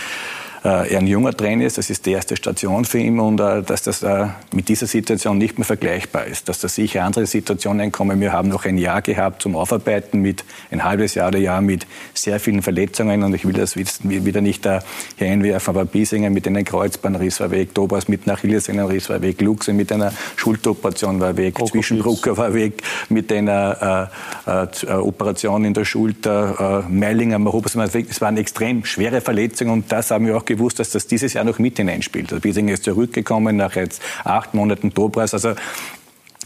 er ein junger Trainer ist, das ist die erste Station für ihn und äh, dass das äh, mit dieser Situation nicht mehr vergleichbar ist, dass da sicher andere Situationen kommen. Wir haben noch ein Jahr gehabt zum Aufarbeiten mit ein halbes Jahr oder Jahr mit sehr vielen Verletzungen und ich will das wieder nicht da hier einwerfen, aber Biesinger mit einem Kreuzbandriss war weg, Dobas mit einer Achillessehnenriss war weg, Luxe mit einer Schulteroperation war weg, Zwischenbrucker war weg mit einer äh, äh, Operation in der Schulter, äh, Meilinger, Mahobas war weg. Es waren extrem schwere Verletzungen und das haben wir auch gewusst, dass das dieses Jahr noch mit hineinspielt. Also Biesinger ist zurückgekommen nach jetzt acht Monaten Dobras. Also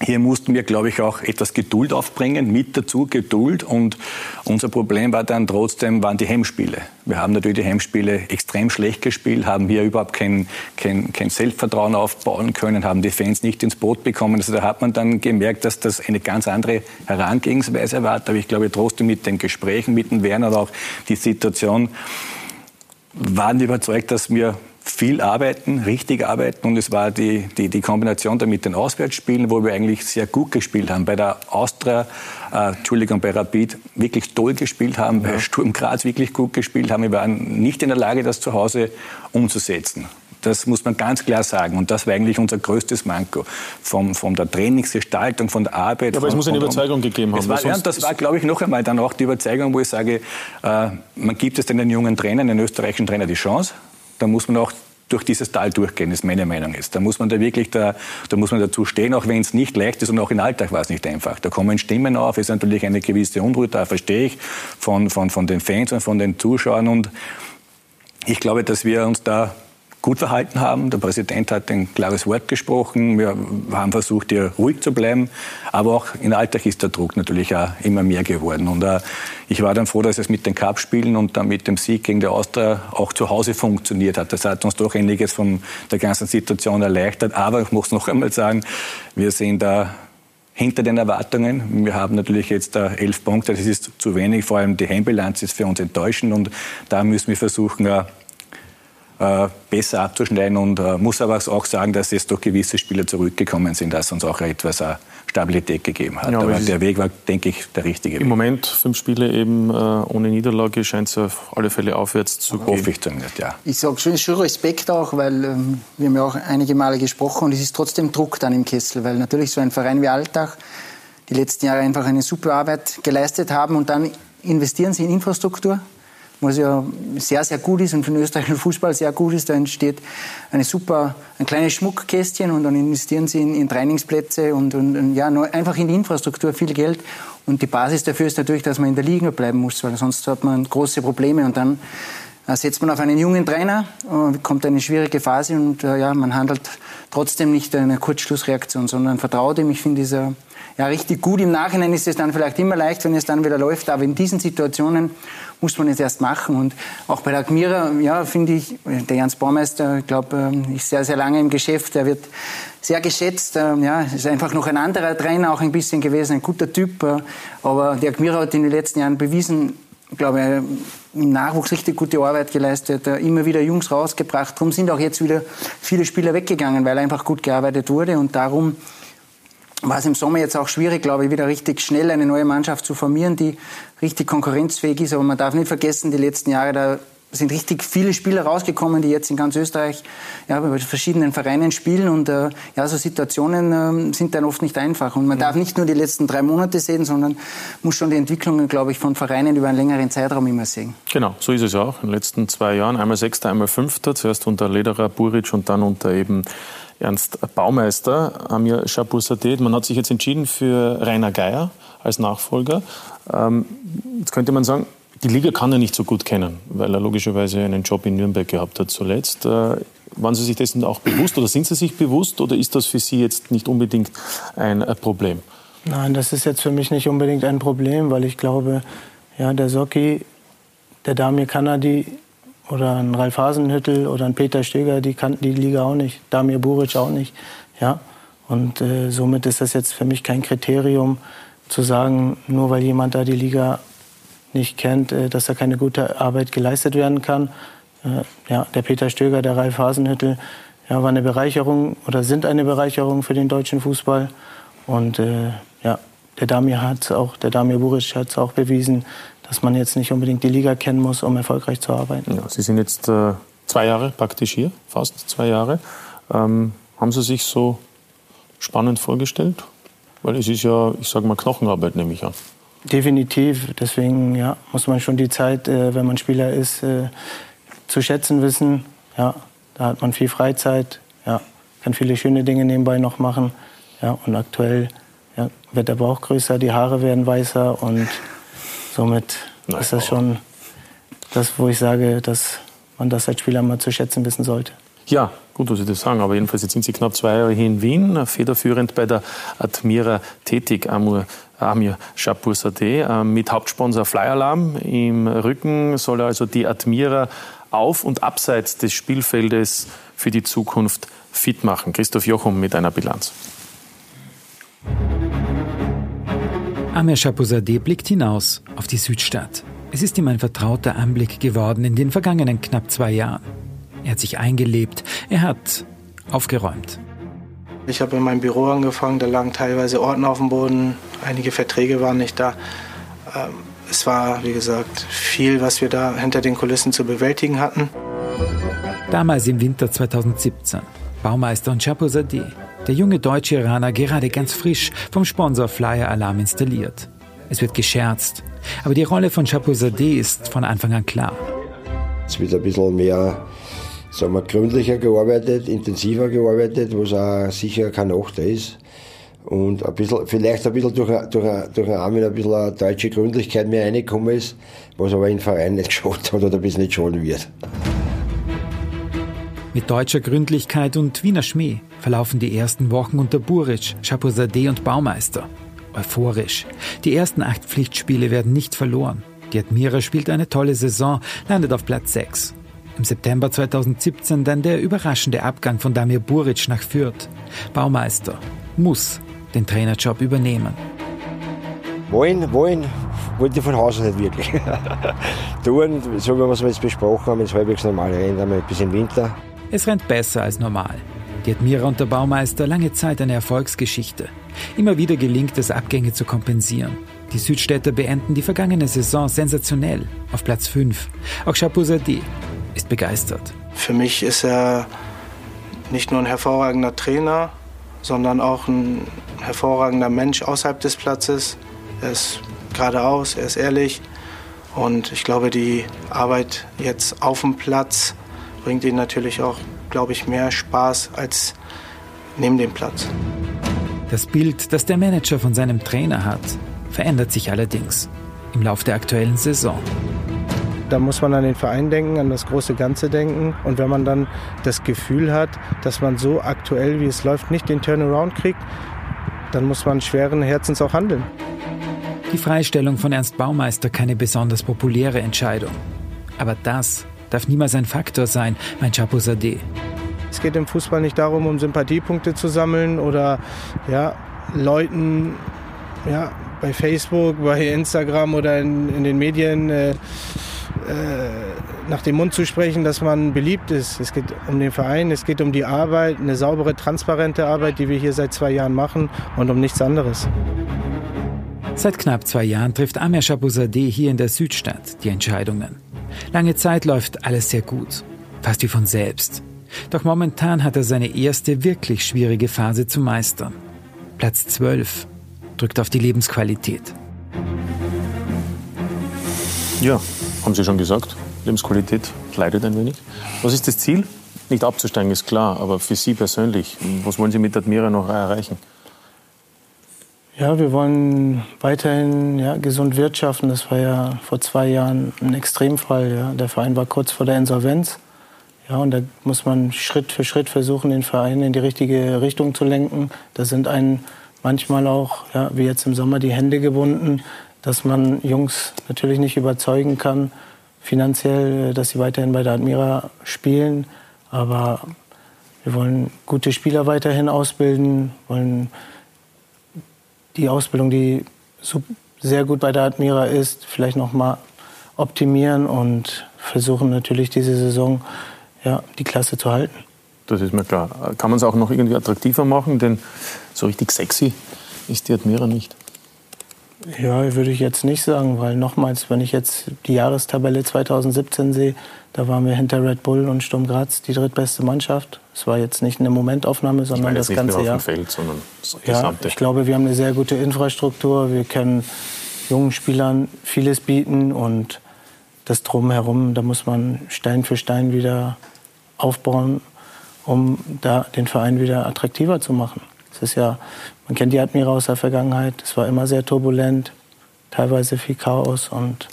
hier mussten wir, glaube ich, auch etwas Geduld aufbringen, mit dazu Geduld. Und unser Problem war dann trotzdem, waren die Hemmspiele. Wir haben natürlich die Hemmspiele extrem schlecht gespielt, haben hier überhaupt kein, kein, kein Selbstvertrauen aufbauen können, haben die Fans nicht ins Boot bekommen. Also da hat man dann gemerkt, dass das eine ganz andere Herangehensweise war. Aber ich glaube trotzdem mit den Gesprächen mit dem Werner und auch die Situation, waren überzeugt, dass wir viel arbeiten, richtig arbeiten. Und es war die, die, die Kombination dann mit den Auswärtsspielen, wo wir eigentlich sehr gut gespielt haben. Bei der Austria, äh, Entschuldigung, bei Rapid wirklich toll gespielt haben, ja. bei Sturm Graz wirklich gut gespielt haben. Wir waren nicht in der Lage, das zu Hause umzusetzen. Das muss man ganz klar sagen. Und das war eigentlich unser größtes Manko. Vom, von der Trainingsgestaltung, von der Arbeit. Ja, aber von, es muss eine Überzeugung gegeben haben. War, ja, das war, glaube ich, noch einmal dann auch die Überzeugung, wo ich sage, äh, man gibt es den jungen Trainern, den österreichischen Trainer, die Chance. Da muss man auch durch dieses Tal durchgehen, ist meine Meinung jetzt. Da muss man da wirklich, da, da muss man dazu stehen, auch wenn es nicht leicht ist und auch im Alltag war es nicht einfach. Da kommen Stimmen auf, es ist natürlich eine gewisse Unruhe da, verstehe ich, von, von, von den Fans und von den Zuschauern und ich glaube, dass wir uns da gut verhalten haben. Der Präsident hat ein klares Wort gesprochen. Wir haben versucht, hier ruhig zu bleiben. Aber auch in Alltag ist der Druck natürlich auch immer mehr geworden. Und äh, ich war dann froh, dass es mit den Cup-Spielen und dann mit dem Sieg gegen der Austria auch zu Hause funktioniert hat. Das hat uns doch einiges von der ganzen Situation erleichtert. Aber ich muss noch einmal sagen, wir sind da hinter den Erwartungen. Wir haben natürlich jetzt äh, elf Punkte, das ist zu wenig. Vor allem die Heimbilanz ist für uns enttäuschend und da müssen wir versuchen, äh, besser abzuschneiden und äh, muss aber auch sagen, dass jetzt doch gewisse Spieler zurückgekommen sind, das uns auch etwas äh, Stabilität gegeben hat. Ja, aber, aber der Weg war, denke ich, der richtige Weg. Im Moment fünf Spiele eben äh, ohne Niederlage scheint es auf alle Fälle aufwärts zu gehen. Hoffe ich zumindest, ja. Ich sage schon, schon Respekt auch, weil ähm, wir haben ja auch einige Male gesprochen und es ist trotzdem Druck dann im Kessel, weil natürlich so ein Verein wie Alltag die letzten Jahre einfach eine super Arbeit geleistet haben und dann investieren sie in Infrastruktur, was ja sehr, sehr gut ist und für den österreichischen Fußball sehr gut ist. Da entsteht eine super, ein kleines Schmuckkästchen und dann investieren sie in, in Trainingsplätze und, und, und, ja, einfach in die Infrastruktur viel Geld. Und die Basis dafür ist natürlich, dass man in der Liga bleiben muss, weil sonst hat man große Probleme und dann setzt man auf einen jungen Trainer, kommt eine schwierige Phase und äh, ja, man handelt trotzdem nicht eine Kurzschlussreaktion, sondern vertraut ihm. Ich finde, dieser ja, richtig gut. Im Nachhinein ist es dann vielleicht immer leicht, wenn es dann wieder läuft. Aber in diesen Situationen muss man es erst machen. Und auch bei der Admira, ja, finde ich, der Jans Baumeister, ich glaube, ähm, ist sehr, sehr lange im Geschäft. Er wird sehr geschätzt. Ähm, ja, ist einfach noch ein anderer Trainer auch ein bisschen gewesen, ein guter Typ. Äh, aber der Admira hat in den letzten Jahren bewiesen, ich glaube, im Nachwuchs richtig gute Arbeit geleistet, äh, immer wieder Jungs rausgebracht. Darum sind auch jetzt wieder viele Spieler weggegangen, weil einfach gut gearbeitet wurde. Und darum war es im Sommer jetzt auch schwierig, glaube ich, wieder richtig schnell eine neue Mannschaft zu formieren, die richtig konkurrenzfähig ist. Aber man darf nicht vergessen, die letzten Jahre, da sind richtig viele Spieler rausgekommen, die jetzt in ganz Österreich ja, bei verschiedenen Vereinen spielen. Und äh, ja, so Situationen äh, sind dann oft nicht einfach. Und man darf nicht nur die letzten drei Monate sehen, sondern muss schon die Entwicklungen, glaube ich, von Vereinen über einen längeren Zeitraum immer sehen. Genau, so ist es auch. In den letzten zwei Jahren einmal Sechster, einmal Fünfter. Zuerst unter Lederer, Buric und dann unter eben Ernst Baumeister, Amir Shabusadet. Man hat sich jetzt entschieden für Rainer Geier als Nachfolger. Ähm, jetzt könnte man sagen, die Liga kann er nicht so gut kennen, weil er logischerweise einen Job in Nürnberg gehabt hat zuletzt. Äh, waren Sie sich dessen auch bewusst oder sind Sie sich bewusst oder ist das für Sie jetzt nicht unbedingt ein Problem? Nein, das ist jetzt für mich nicht unbedingt ein Problem, weil ich glaube, ja, der Socki, der Damir Kanadi oder ein Ralf Hasenhüttel oder ein Peter Stöger, die kannten die Liga auch nicht, Damir Buric auch nicht. Ja? Und äh, somit ist das jetzt für mich kein Kriterium zu sagen, nur weil jemand da die Liga nicht kennt, äh, dass da keine gute Arbeit geleistet werden kann. Äh, ja, der Peter Stöger, der Ralf Hasenhüttel, ja, war eine Bereicherung oder sind eine Bereicherung für den deutschen Fußball. Und äh, ja, der Damir hat auch, der Damir Buric hat es auch bewiesen, dass man jetzt nicht unbedingt die Liga kennen muss, um erfolgreich zu arbeiten. Ja, Sie sind jetzt äh, zwei Jahre praktisch hier, fast zwei Jahre. Ähm, haben Sie sich so spannend vorgestellt? Weil es ist ja, ich sage mal, Knochenarbeit, nehme ich an. Definitiv. Deswegen ja, muss man schon die Zeit, äh, wenn man Spieler ist, äh, zu schätzen wissen. Ja, da hat man viel Freizeit, ja, kann viele schöne Dinge nebenbei noch machen. Ja, und aktuell ja, wird der Bauch größer, die Haare werden weißer und Somit ist das schon das, wo ich sage, dass man das als Spieler mal zu schätzen wissen sollte. Ja, gut, dass Sie das sagen. Aber jedenfalls jetzt sind Sie knapp zwei Jahre hier in Wien, federführend bei der Admira tätig, Amur, Amir Shapursade, äh, mit Hauptsponsor Flyalarm. Im Rücken soll also die Admira auf und abseits des Spielfeldes für die Zukunft fit machen. Christoph Jochum mit einer Bilanz. Amir Shapuzadeh blickt hinaus auf die Südstadt. Es ist ihm ein vertrauter Anblick geworden in den vergangenen knapp zwei Jahren. Er hat sich eingelebt, er hat aufgeräumt. Ich habe in meinem Büro angefangen, da lagen teilweise Ordner auf dem Boden, einige Verträge waren nicht da. Ähm, es war, wie gesagt, viel, was wir da hinter den Kulissen zu bewältigen hatten. Damals im Winter 2017. Baumeister und Chapuzadeh der junge deutsche Iraner gerade ganz frisch vom Sponsor Flyer Alarm installiert. Es wird gescherzt, aber die Rolle von Chapuzadeh ist von Anfang an klar. Es wird ein bisschen mehr sagen wir, gründlicher gearbeitet, intensiver gearbeitet, was auch sicher kein Nachteil ist. Und ein bisschen, vielleicht ein bisschen durch, durch, durch einen Armin ein bisschen eine deutsche Gründlichkeit mehr reingekommen ist, was aber im Verein nicht geschaut hat oder bis nicht schaden wird. Mit deutscher Gründlichkeit und Wiener Schmäh verlaufen die ersten Wochen unter Buric, Chapeausadeh und Baumeister. Euphorisch. Die ersten acht Pflichtspiele werden nicht verloren. Die Admira spielt eine tolle Saison, landet auf Platz 6. Im September 2017 dann der überraschende Abgang von Damir Buric nach Fürth. Baumeister muss den Trainerjob übernehmen. Wollen, wollen, wollte von Haus aus nicht wirklich. Tun, so wie wir es jetzt besprochen haben, ins halbwegs normale Rennen, einmal bis im Winter. Es rennt besser als normal. Die Admira unter Baumeister lange Zeit eine Erfolgsgeschichte. Immer wieder gelingt es, Abgänge zu kompensieren. Die Südstädter beenden die vergangene Saison sensationell auf Platz 5. Auch Chapeau-Sadeh ist begeistert. Für mich ist er nicht nur ein hervorragender Trainer, sondern auch ein hervorragender Mensch außerhalb des Platzes. Er ist geradeaus, er ist ehrlich. Und ich glaube, die Arbeit jetzt auf dem Platz bringt ihm natürlich auch, glaube ich, mehr Spaß als neben dem Platz. Das Bild, das der Manager von seinem Trainer hat, verändert sich allerdings im Lauf der aktuellen Saison. Da muss man an den Verein denken, an das große Ganze denken. Und wenn man dann das Gefühl hat, dass man so aktuell, wie es läuft, nicht den Turnaround kriegt, dann muss man schweren Herzens auch handeln. Die Freistellung von Ernst Baumeister keine besonders populäre Entscheidung. Aber das darf niemals ein Faktor sein, mein Chapeau Sadeh. Es geht im Fußball nicht darum, um Sympathiepunkte zu sammeln oder ja, Leuten ja, bei Facebook, bei Instagram oder in, in den Medien äh, nach dem Mund zu sprechen, dass man beliebt ist. Es geht um den Verein, es geht um die Arbeit, eine saubere, transparente Arbeit, die wir hier seit zwei Jahren machen und um nichts anderes. Seit knapp zwei Jahren trifft Amir Chabouzadeh hier in der Südstadt die Entscheidungen. Lange Zeit läuft alles sehr gut, fast wie von selbst. Doch momentan hat er seine erste wirklich schwierige Phase zu meistern. Platz 12 drückt auf die Lebensqualität. Ja, haben Sie schon gesagt, Lebensqualität leidet ein wenig. Was ist das Ziel? Nicht abzusteigen ist klar, aber für Sie persönlich, was wollen Sie mit Admira noch erreichen? Ja, wir wollen weiterhin ja, gesund wirtschaften. Das war ja vor zwei Jahren ein Extremfall. Ja. Der Verein war kurz vor der Insolvenz. Ja, und da muss man Schritt für Schritt versuchen, den Verein in die richtige Richtung zu lenken. Da sind einen manchmal auch, ja, wie jetzt im Sommer, die Hände gebunden, dass man Jungs natürlich nicht überzeugen kann, finanziell, dass sie weiterhin bei der Admira spielen. Aber wir wollen gute Spieler weiterhin ausbilden, wollen die Ausbildung, die sehr gut bei der Admira ist, vielleicht noch mal optimieren und versuchen natürlich diese Saison ja, die Klasse zu halten. Das ist mir klar. Kann man es auch noch irgendwie attraktiver machen? Denn so richtig sexy ist die Admira nicht. Ja, würde ich jetzt nicht sagen, weil nochmals, wenn ich jetzt die Jahrestabelle 2017 sehe, da waren wir hinter Red Bull und Sturm Graz die drittbeste Mannschaft. Es war jetzt nicht eine Momentaufnahme, sondern das ganze Jahr. Auf dem Feld, sondern das ja, ich glaube, wir haben eine sehr gute Infrastruktur. Wir können jungen Spielern vieles bieten und das drumherum, da muss man Stein für Stein wieder aufbauen, um da den Verein wieder attraktiver zu machen. Es ist ja, man kennt die Admira aus der Vergangenheit. Es war immer sehr turbulent, teilweise viel Chaos und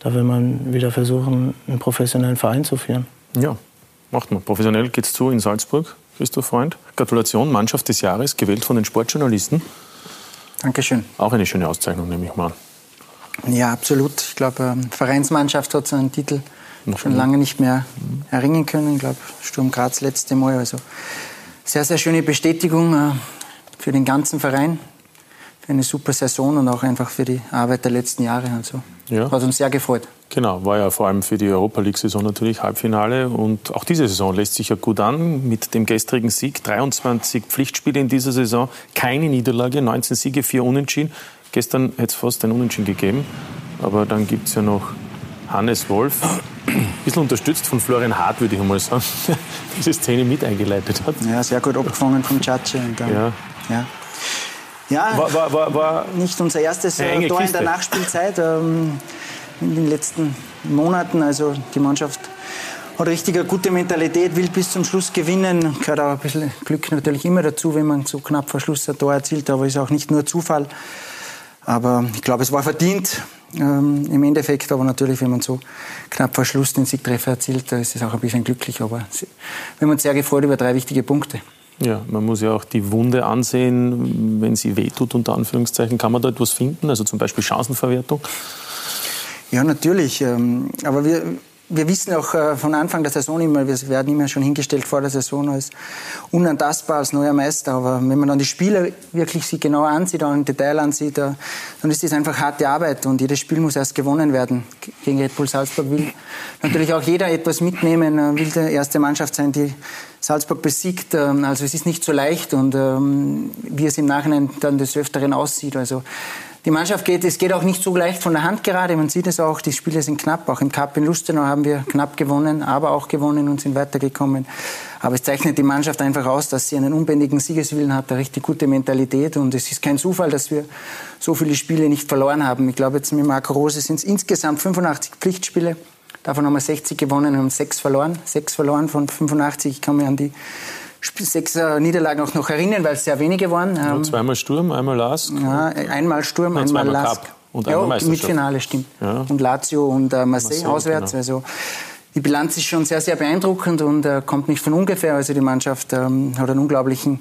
da will man wieder versuchen, einen professionellen Verein zu führen. Ja, macht man. Professionell geht es zu in Salzburg, Christoph Freund. Gratulation, Mannschaft des Jahres, gewählt von den Sportjournalisten. Dankeschön. Auch eine schöne Auszeichnung, nehme ich mal an. Ja, absolut. Ich glaube, ähm, Vereinsmannschaft hat so einen Titel Noch schon lange nicht mehr erringen können. Ich glaube, Sturm Graz letzte Mal. Also sehr, sehr schöne Bestätigung äh, für den ganzen Verein, für eine super Saison und auch einfach für die Arbeit der letzten Jahre. Also ja. hat uns sehr gefreut. Genau, war ja vor allem für die Europa League-Saison natürlich Halbfinale. Und auch diese Saison lässt sich ja gut an mit dem gestrigen Sieg. 23 Pflichtspiele in dieser Saison, keine Niederlage, 19 Siege, 4 Unentschieden. Gestern hätte es fast ein Unentschieden gegeben. Aber dann gibt es ja noch Hannes Wolf, ein bisschen unterstützt von Florian Hart, würde ich mal sagen, diese Szene mit eingeleitet hat. Ja, sehr gut abgefangen vom Chachi. Ja. ja. Ja, war, war, war, war nicht unser erstes Tor Kiste. in der Nachspielzeit ähm, in den letzten Monaten. Also die Mannschaft hat richtig eine gute Mentalität, will bis zum Schluss gewinnen. Gehört auch ein bisschen Glück natürlich immer dazu, wenn man so knapp vor Schluss ein Tor erzielt. Aber ist auch nicht nur Zufall. Aber ich glaube, es war verdient ähm, im Endeffekt. Aber natürlich, wenn man so knapp vor Schluss den Siegtreffer erzielt, da ist es auch ein bisschen glücklich. Aber wir haben uns sehr gefreut über drei wichtige Punkte. Ja, man muss ja auch die Wunde ansehen, wenn sie wehtut, unter Anführungszeichen. Kann man da etwas finden? Also zum Beispiel Chancenverwertung? Ja, natürlich. Ähm, aber wir, wir wissen auch äh, von Anfang der Saison immer, wir werden immer schon hingestellt vor der Saison als unantastbar, als neuer Meister. Aber wenn man dann die Spiele wirklich sich genau ansieht, auch im Detail ansieht, äh, dann ist das einfach harte Arbeit und jedes Spiel muss erst gewonnen werden. Gegen Red Bull Salzburg will natürlich auch jeder etwas mitnehmen, äh, will die erste Mannschaft sein, die Salzburg besiegt. Ähm, also es ist nicht so leicht und ähm, wie es im Nachhinein dann des Öfteren aussieht. Also die Mannschaft geht, es geht auch nicht so leicht von der Hand gerade. Man sieht es auch, die Spiele sind knapp. Auch im Cup in Lustenau haben wir knapp gewonnen, aber auch gewonnen und sind weitergekommen. Aber es zeichnet die Mannschaft einfach aus, dass sie einen unbändigen Siegeswillen hat, eine richtig gute Mentalität. Und es ist kein Zufall, dass wir so viele Spiele nicht verloren haben. Ich glaube, jetzt mit Marco Rose sind es insgesamt 85 Pflichtspiele. Davon haben wir 60 gewonnen und haben sechs verloren. Sechs verloren von 85. Ich kann mich an die sechs Niederlagen auch noch erinnern, weil es sehr wenige waren. Ja, ähm, zweimal Sturm, einmal Lask. Ja, einmal Sturm, ja, einmal Lask. Cup und einmal ja, mit Finale, stimmt. Ja. Und Lazio und äh, Marseille, Marseille auswärts. Genau. Also die Bilanz ist schon sehr, sehr beeindruckend und äh, kommt nicht von ungefähr. Also die Mannschaft ähm, hat einen unglaublichen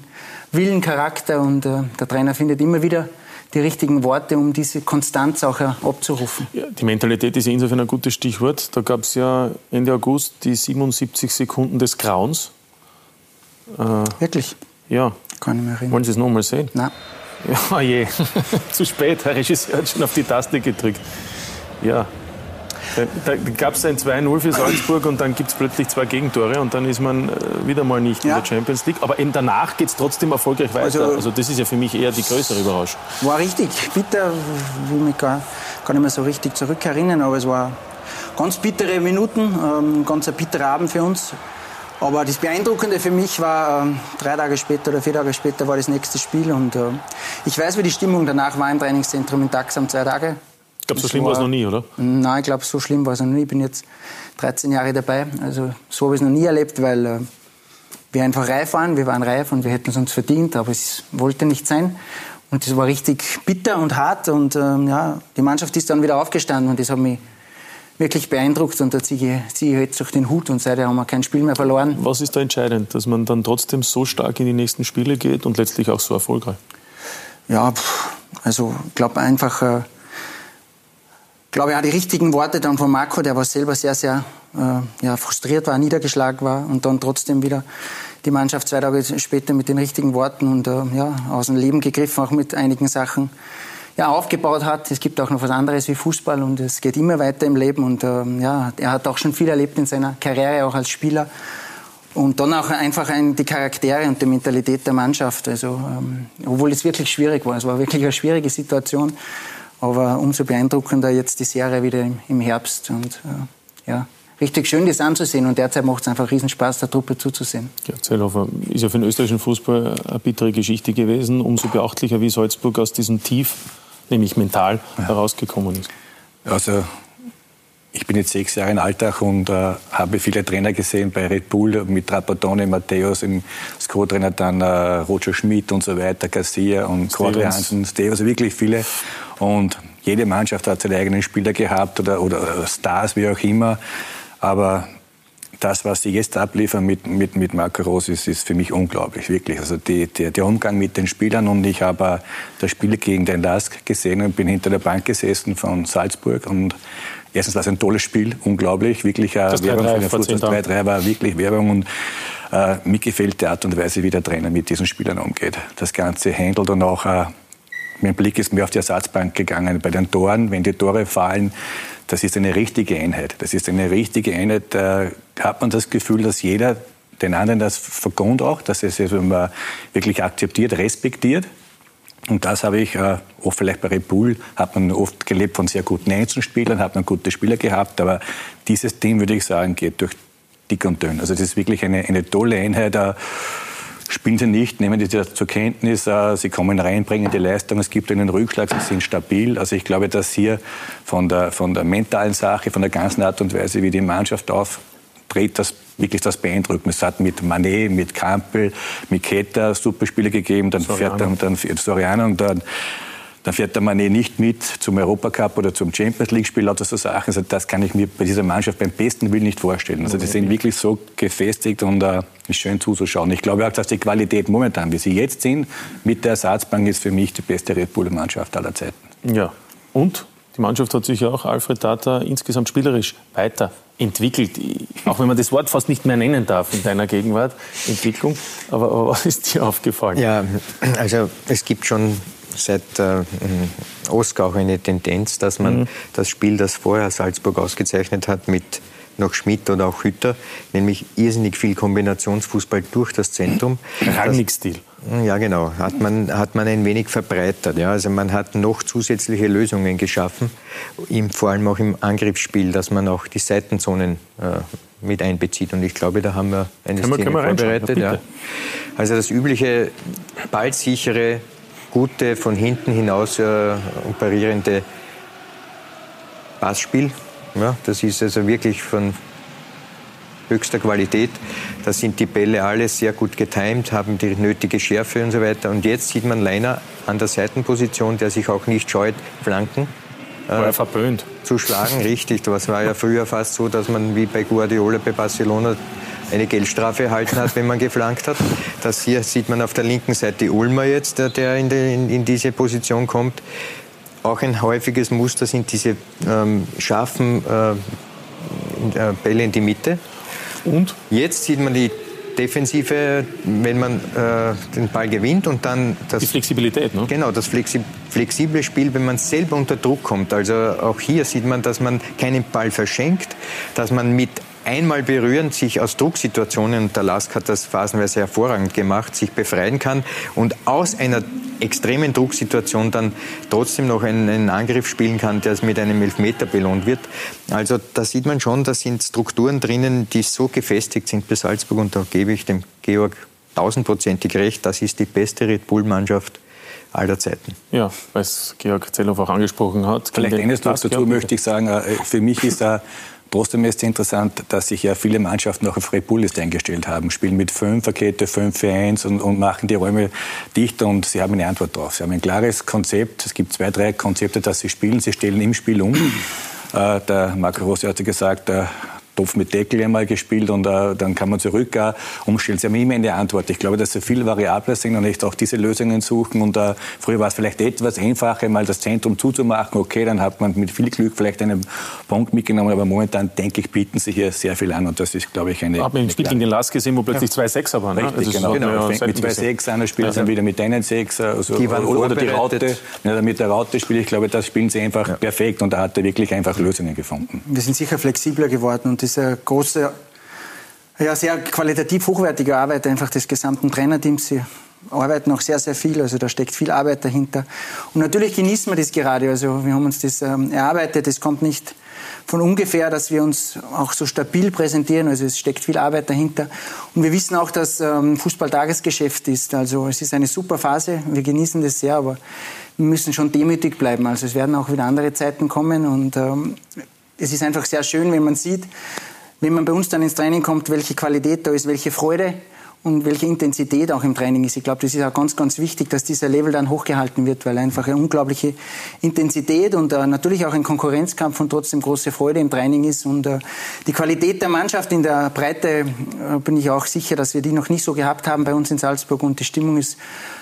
Willen, Charakter und äh, der Trainer findet immer wieder die richtigen Worte, um diese Konstanz auch äh, abzurufen. Ja, die Mentalität ist insofern ein gutes Stichwort. Da gab es ja Ende August die 77 Sekunden des Grauens äh, Wirklich? Ja. Kann ich mich erinnern. Wollen Sie es nochmal sehen? Nein. Ja, je. Zu spät. Herr Regisseur hat schon auf die Taste gedrückt. Ja. Da, da gab es ein 2-0 für Salzburg und dann gibt es plötzlich zwei Gegentore und dann ist man äh, wieder mal nicht ja. in der Champions League. Aber eben danach geht es trotzdem erfolgreich weiter. Also, also, das ist ja für mich eher die größere Überraschung. War richtig bitter, ich mich gar, gar nicht mehr so richtig zurückerinnern, aber es war ganz bittere Minuten, ähm, ganz ein bitterer Abend für uns. Aber das Beeindruckende für mich war, äh, drei Tage später oder vier Tage später war das nächste Spiel. Und äh, ich weiß, wie die Stimmung danach war im Trainingszentrum in Taxam, zwei Tage. Ich glaube, so schlimm war es noch nie, oder? Nein, ich glaube, so schlimm war es noch nie. Ich bin jetzt 13 Jahre dabei. Also so habe ich es noch nie erlebt, weil äh, wir einfach reif waren. Wir waren reif und wir hätten es uns verdient, aber es wollte nicht sein. Und es war richtig bitter und hart. Und ähm, ja, die Mannschaft ist dann wieder aufgestanden und das hat mich wirklich beeindruckt und da ziehe ich jetzt durch den Hut und seitdem haben wir kein Spiel mehr verloren. Was ist da entscheidend, dass man dann trotzdem so stark in die nächsten Spiele geht und letztlich auch so erfolgreich? Ja, also ich glaube einfach, äh, glaube auch die richtigen Worte dann von Marco, der war selber sehr, sehr äh, ja, frustriert war, niedergeschlagen war und dann trotzdem wieder die Mannschaft zwei Tage später mit den richtigen Worten und äh, ja, aus dem Leben gegriffen, auch mit einigen Sachen ja, aufgebaut hat. Es gibt auch noch was anderes wie Fußball und es geht immer weiter im Leben. Und ähm, ja, er hat auch schon viel erlebt in seiner Karriere, auch als Spieler. Und dann auch einfach ein, die Charaktere und die Mentalität der Mannschaft. Also, ähm, obwohl es wirklich schwierig war. Es war wirklich eine schwierige Situation. Aber umso beeindruckender jetzt die Serie wieder im, im Herbst. Und äh, ja, richtig schön, das anzusehen. Und derzeit macht es einfach Riesenspaß, der Truppe zuzusehen. Ja, Zellhofer ist ja für den österreichischen Fußball eine bittere Geschichte gewesen. Umso beachtlicher, wie Salzburg aus diesem Tief nämlich mental ja. herausgekommen ist? Also ich bin jetzt sechs Jahre in Alltag und äh, habe viele Trainer gesehen bei Red Bull mit Trapattoni, Matthäus, im Co-Trainer dann äh, Roger Schmidt und so weiter, Garcia und Quadri Hansen, Steve, also wirklich viele. Und jede Mannschaft hat seine eigenen Spieler gehabt oder, oder Stars, wie auch immer. Aber das, was sie jetzt abliefern mit, mit, mit Marco Rose, ist, ist für mich unglaublich, wirklich. Also die, die, der Umgang mit den Spielern und ich habe das Spiel gegen den Lask gesehen und bin hinter der Bank gesessen von Salzburg und erstens war es ein tolles Spiel, unglaublich, wirklich äh, das Werbung 3, für den Fußball. 3-3 war wirklich Werbung und äh, mir gefällt die Art und Weise, wie der Trainer mit diesen Spielern umgeht. Das Ganze handelt und auch äh, mein Blick ist mehr auf die Ersatzbank gegangen. Bei den Toren, wenn die Tore fallen, das ist eine richtige Einheit. Das ist eine richtige Einheit. Da hat man das Gefühl, dass jeder den anderen das vergont auch, dass es also wirklich akzeptiert, respektiert. Und das habe ich äh, oft vielleicht bei Red Bull hat man oft gelebt von sehr guten Einzelspielern, hat man gute Spieler gehabt, aber dieses Team würde ich sagen geht durch dick und dünn. Also das ist wirklich eine, eine tolle Einheit. Äh, spielen sie nicht, nehmen sie das zur Kenntnis, äh, sie kommen rein, bringen die Leistung, es gibt einen Rückschlag, sie sind stabil. Also ich glaube, dass hier von der, von der mentalen Sache, von der ganzen Art und Weise, wie die Mannschaft auftritt, das wirklich das beeindruckend. Es hat mit Manet, mit Kampel, mit Ketter super Spiele gegeben, dann Soriano. fährt dann, dann Soriano und dann dann fährt der Mané nicht mit zum Europacup oder zum Champions League-Spiel, lauter so Sachen. Also das kann ich mir bei dieser Mannschaft beim besten Willen nicht vorstellen. Also die sind wirklich so gefestigt und äh, ist schön zuzuschauen. Ich glaube auch, dass die Qualität momentan, wie sie jetzt sind, mit der Ersatzbank ist für mich die beste Red Bull-Mannschaft aller Zeiten. Ja, und die Mannschaft hat sich ja auch, Alfred Tata, insgesamt spielerisch weiter entwickelt? Auch wenn man das Wort fast nicht mehr nennen darf in deiner Gegenwart, Entwicklung. Aber, aber was ist dir aufgefallen? Ja, also es gibt schon seit äh, Oscar auch eine Tendenz, dass man mhm. das Spiel, das vorher Salzburg ausgezeichnet hat, mit noch Schmidt oder auch Hütter, nämlich irrsinnig viel Kombinationsfußball durch das Zentrum. Rangnick-Stil. Ja, genau. Hat man, hat man ein wenig verbreitert. Ja. Also man hat noch zusätzliche Lösungen geschaffen, im, vor allem auch im Angriffsspiel, dass man auch die Seitenzonen äh, mit einbezieht. Und ich glaube, da haben wir eine können Szene wir, vorbereitet. Ja. Also das übliche ballsichere, gute, von hinten hinaus äh, operierende Passspiel. Ja, das ist also wirklich von höchster Qualität. Da sind die Bälle alle sehr gut getimt, haben die nötige Schärfe und so weiter. Und jetzt sieht man Leiner an der Seitenposition, der sich auch nicht scheut, Flanken war äh, verpönt. zu schlagen. Richtig, das war ja früher fast so, dass man wie bei Guardiola bei Barcelona eine Geldstrafe erhalten hat, wenn man geflankt hat. Das hier sieht man auf der linken Seite Ulmer jetzt, der, der in, die, in, in diese Position kommt. Auch ein häufiges Muster sind diese ähm, scharfen äh, äh Bälle in die Mitte. Und? Jetzt sieht man die Defensive, wenn man äh, den Ball gewinnt und dann das... Die Flexibilität, ne? Genau, das Flexi flexible Spiel, wenn man selber unter Druck kommt. Also auch hier sieht man, dass man keinen Ball verschenkt, dass man mit einmal berühren, sich aus Drucksituationen, und der Lask hat das phasenweise hervorragend gemacht, sich befreien kann und aus einer extremen Drucksituation dann trotzdem noch einen, einen Angriff spielen kann, der mit einem Elfmeter belohnt wird. Also da sieht man schon, da sind Strukturen drinnen, die so gefestigt sind bei Salzburg und da gebe ich dem Georg tausendprozentig recht, das ist die beste Red Bull-Mannschaft aller Zeiten. Ja, weil es Georg Zellhoff auch angesprochen hat. Vielleicht eines noch dazu möchte ich sagen, äh, für mich ist da Trotzdem ist es interessant, dass sich ja viele Mannschaften auch auf Red Bull eingestellt haben, spielen mit Fünferkette, 5 für 1 und, und machen die Räume dichter und sie haben eine Antwort drauf. Sie haben ein klares Konzept, es gibt zwei, drei Konzepte, dass sie spielen, sie stellen im Spiel um. Äh, der Marco Rossi hat gesagt, äh, Topf mit Deckel einmal gespielt und uh, dann kann man zurück uh, umstellen. Sie haben immer eine Antwort. Ich glaube, dass sie viel variabler sind und nicht auch diese Lösungen suchen. Und uh, früher war es vielleicht etwas einfacher, mal das Zentrum zuzumachen. Okay, dann hat man mit viel Glück vielleicht einen Punkt mitgenommen. Aber momentan, denke ich, bieten sie hier sehr viel an. Und das ist, glaube ich, eine. Aber im Spiel gegen den Lask gesehen, wo plötzlich zwei Sechser waren. Ne? Richtig, also genau. genau. Fängt mit zwei Sechs an, spielt ja. dann wieder mit einen Sechs. Also, die waren oder die Raute. Ja, mit der Raute spiele ich glaube, das spielen sie einfach ja. perfekt. Und da hat er wirklich einfach Lösungen gefunden. Wir sind sicher flexibler geworden. Und dieser große ja, sehr qualitativ hochwertige Arbeit einfach des gesamten Trainerteams. Sie arbeiten auch sehr, sehr viel, also da steckt viel Arbeit dahinter. Und natürlich genießen wir das gerade, also wir haben uns das ähm, erarbeitet, es kommt nicht von ungefähr, dass wir uns auch so stabil präsentieren, also es steckt viel Arbeit dahinter. Und wir wissen auch, dass ähm, Fußball Tagesgeschäft ist, also es ist eine super Phase, wir genießen das sehr, aber wir müssen schon demütig bleiben, also es werden auch wieder andere Zeiten kommen. Und ähm, es ist einfach sehr schön, wenn man sieht, wenn man bei uns dann ins Training kommt, welche Qualität da ist, welche Freude und welche Intensität auch im Training ist. Ich glaube, das ist auch ganz, ganz wichtig, dass dieser Level dann hochgehalten wird, weil einfach eine unglaubliche Intensität und uh, natürlich auch ein Konkurrenzkampf und trotzdem große Freude im Training ist. Und uh, die Qualität der Mannschaft in der Breite uh, bin ich auch sicher, dass wir die noch nicht so gehabt haben bei uns in Salzburg und die Stimmung ist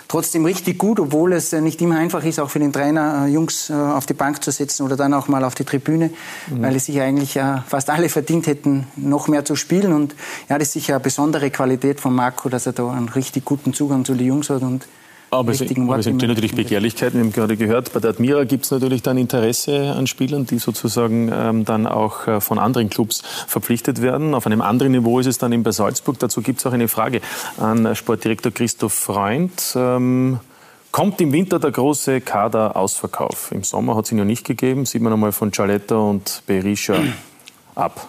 trotzdem richtig gut, obwohl es äh, nicht immer einfach ist, auch für den Trainer, äh, Jungs äh, auf die Bank zu setzen oder dann auch mal auf die Tribüne, mhm. weil es sich eigentlich fast alle verdient hätten, noch mehr zu spielen. Und ja, das ist sicher eine besondere Qualität von Marco, dass er da einen richtig guten Zugang zu den Jungs hat und aber es, aber es entstehen natürlich Begehrlichkeiten. Wir haben gerade gehört, bei der Admira gibt es natürlich dann Interesse an Spielern, die sozusagen ähm, dann auch äh, von anderen Clubs verpflichtet werden. Auf einem anderen Niveau ist es dann eben bei Salzburg. Dazu gibt es auch eine Frage an Sportdirektor Christoph Freund. Ähm, kommt im Winter der große Kader-Ausverkauf? Im Sommer hat es ihn ja nicht gegeben. Sieht man einmal von Cialetta und Berisha ab.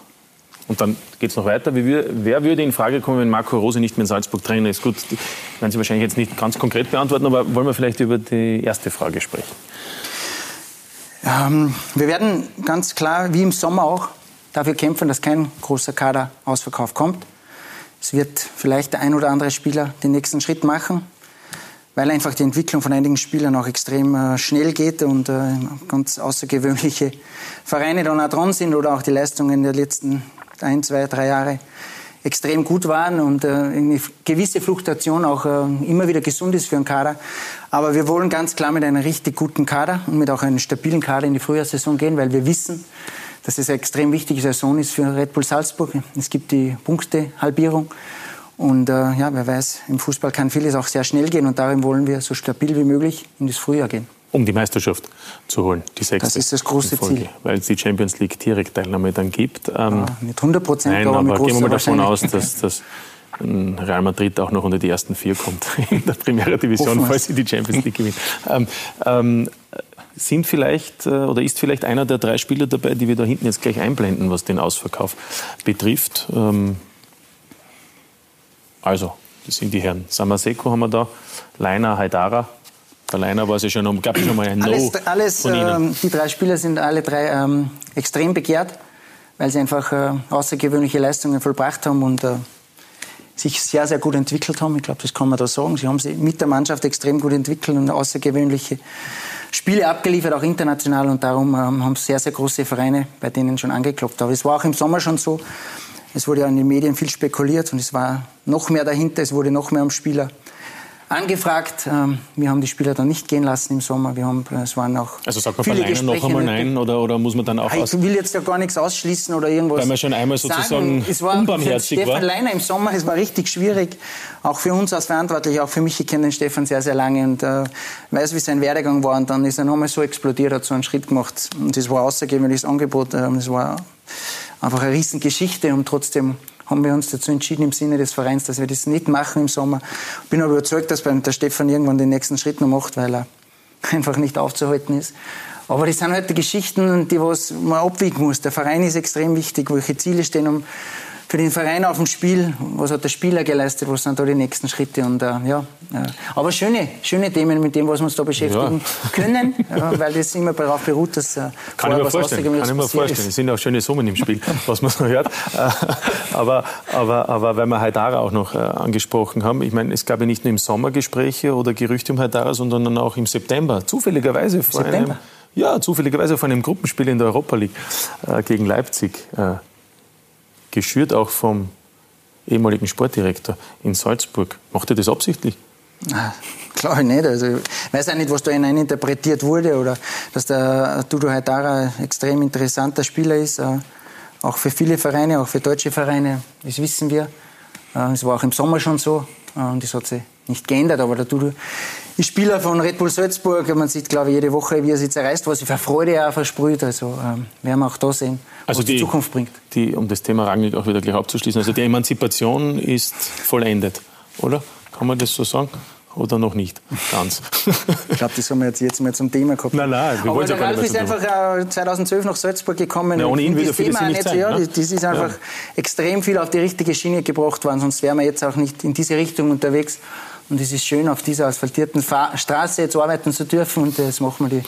Und dann geht es noch weiter. Wir, wer würde in Frage kommen, wenn Marco Rose nicht mehr in Salzburg Trainer ist? Gut, werden Sie wahrscheinlich jetzt nicht ganz konkret beantworten, aber wollen wir vielleicht über die erste Frage sprechen? Ähm, wir werden ganz klar, wie im Sommer auch, dafür kämpfen, dass kein großer Kaderausverkauf kommt. Es wird vielleicht der ein oder andere Spieler den nächsten Schritt machen, weil einfach die Entwicklung von einigen Spielern auch extrem äh, schnell geht und äh, ganz außergewöhnliche Vereine da dran sind oder auch die Leistungen der letzten ein, zwei, drei Jahre extrem gut waren und äh, eine gewisse Fluktuation auch äh, immer wieder gesund ist für einen Kader. Aber wir wollen ganz klar mit einem richtig guten Kader und mit auch einem stabilen Kader in die Frühjahrssaison gehen, weil wir wissen, dass es eine extrem wichtige Saison ist für Red Bull Salzburg. Es gibt die Punktehalbierung. Und äh, ja, wer weiß, im Fußball kann vieles auch sehr schnell gehen und darum wollen wir so stabil wie möglich in das Frühjahr gehen. Um die Meisterschaft zu holen, die sechste. Das ist das große Ziel. Weil es die Champions League Direktteilnahme dann gibt. Ähm, ja, nicht 100 Prozent, aber, aber gehen wir mal davon aus, dass, dass Real Madrid auch noch unter die ersten vier kommt in der Primera Division, falls sie die Champions League gewinnen. Ähm, ähm, sind vielleicht äh, oder ist vielleicht einer der drei Spieler dabei, die wir da hinten jetzt gleich einblenden, was den Ausverkauf betrifft? Ähm, also, das sind die Herren. Samaseko haben wir da, Leiner, Haidara. Bei Leiner war es ja schon, gab es schon mal ein No alles, alles von Ihnen. Ähm, die drei Spieler sind alle drei ähm, extrem begehrt, weil sie einfach äh, außergewöhnliche Leistungen vollbracht haben und äh, sich sehr, sehr gut entwickelt haben. Ich glaube, das kann man da sagen. Sie haben sich mit der Mannschaft extrem gut entwickelt und außergewöhnliche Spiele abgeliefert, auch international. Und darum ähm, haben sehr, sehr große Vereine bei denen schon angeklopft. Aber es war auch im Sommer schon so. Es wurde ja in den Medien viel spekuliert und es war noch mehr dahinter. Es wurde noch mehr um Spieler angefragt. Ähm, wir haben die Spieler dann nicht gehen lassen im Sommer. Wir haben, es waren auch also sagt man viele bei noch einmal nein oder, oder muss man dann auch Ich will jetzt ja gar nichts ausschließen oder irgendwas Weil man schon einmal sozusagen sagen. Es war unbarmherzig Stefan war. Leiner im Sommer, es war richtig schwierig. Auch für uns als Verantwortlich, auch für mich, ich kenne den Stefan sehr, sehr lange und äh, weiß, wie sein Werdegang war. Und dann ist er nochmal so explodiert, hat so einen Schritt gemacht. Und das war ein außergewöhnliches Angebot. Äh, das war einfach eine Riesengeschichte und trotzdem haben wir uns dazu entschieden im Sinne des Vereins, dass wir das nicht machen im Sommer. Bin aber überzeugt, dass der Stefan irgendwann den nächsten Schritt noch macht, weil er einfach nicht aufzuhalten ist. Aber das sind halt die Geschichten, die was man abwiegen muss. Der Verein ist extrem wichtig. Welche Ziele stehen um für den Verein auf dem Spiel, was hat der Spieler geleistet, was sind da die nächsten Schritte und äh, ja, äh, aber schöne, schöne Themen mit dem, was wir uns da beschäftigen ja. können, ja, weil das immer darauf beruht, dass äh, kann ich mir vorstellen, kann ich mir vorstellen. Es sind auch schöne Summen im Spiel, was man so hört. Äh, aber, aber, aber weil wir Haidara auch noch äh, angesprochen haben, ich meine, es gab ja nicht nur im Sommer Gespräche oder Gerüchte um Haidara, sondern dann auch im September, zufälligerweise vor September. einem ja, zufälligerweise vor einem Gruppenspiel in der Europa League äh, gegen Leipzig geschürt auch vom ehemaligen Sportdirektor in Salzburg. Macht er das absichtlich? Ich nicht. Also, ich weiß auch nicht, was da interpretiert wurde oder dass der Dudu Haidara ein extrem interessanter Spieler ist. Äh, auch für viele Vereine, auch für deutsche Vereine. Das wissen wir. Äh, es war auch im Sommer schon so äh, und das hat sich nicht geändert. Aber der Dudu ist Spieler von Red Bull Salzburg. Man sieht, glaube ich, jede Woche, wie er sich zerreißt, was er für Freude er versprüht. Also ähm, werden wir auch da sehen, was also die, die Zukunft bringt. Die, um das Thema Rangnick auch wieder gleich abzuschließen. Also die Emanzipation ist vollendet, oder? Kann man das so sagen? Oder noch nicht ganz? ich glaube, das haben wir jetzt, jetzt mal zum Thema gehabt. Nein, nein, wir Aber der Ralf ist einfach äh, 2012 nach Salzburg gekommen. Ja, ohne ihn würde Thema nicht sein, ja, ne? Das ist einfach ja. extrem viel auf die richtige Schiene gebracht worden, sonst wären wir jetzt auch nicht in diese Richtung unterwegs. Und es ist schön, auf dieser asphaltierten Fahr Straße jetzt arbeiten zu dürfen. Und das machen wir die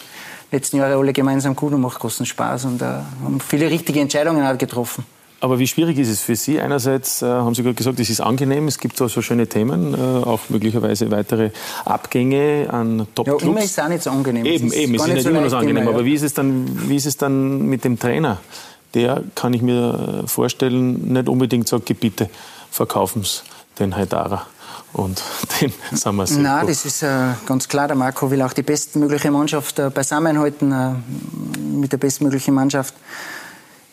letzten Jahre alle gemeinsam gut und macht großen Spaß. Und äh, haben viele richtige Entscheidungen auch getroffen. Aber wie schwierig ist es für Sie? Einerseits äh, haben Sie gerade gesagt, es ist angenehm, es gibt so, so schöne Themen, äh, auch möglicherweise weitere Abgänge an Top-Clubs. Ja, immer ist es auch nicht so angenehm. Eben, es ist eben, es ist nicht, immer so angenehm. Immer, ja. Aber wie ist, es dann, wie ist es dann mit dem Trainer? Der, kann ich mir vorstellen, nicht unbedingt sagt, bitte verkaufen Sie den Haidara und den Samaseko. Nein, das ist äh, ganz klar. Der Marco will auch die bestmögliche Mannschaft äh, beisammenhalten, äh, mit der bestmöglichen Mannschaft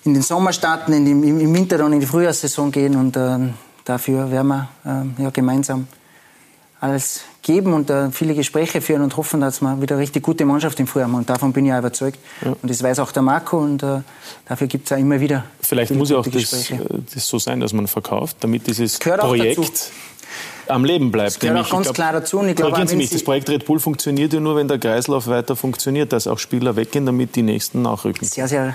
in den Sommer starten, in die, im Winter dann in die Frühjahrssaison gehen und äh, dafür werden wir äh, ja, gemeinsam alles geben und äh, viele Gespräche führen und hoffen, dass wir wieder eine richtig gute Mannschaft im Frühjahr haben. Und davon bin ich auch überzeugt. Ja. Und das weiß auch der Marco und äh, dafür gibt es auch immer wieder. Vielleicht muss ja auch das, das, so sein, dass man verkauft, damit dieses Projekt am Leben bleibt. Das gehört auch ganz glaub, klar dazu. Und ich glaube, Sie mich, das Projekt Red Bull funktioniert ja nur, wenn der Kreislauf weiter funktioniert, dass auch Spieler weggehen, damit die Nächsten nachrücken. Sehr, sehr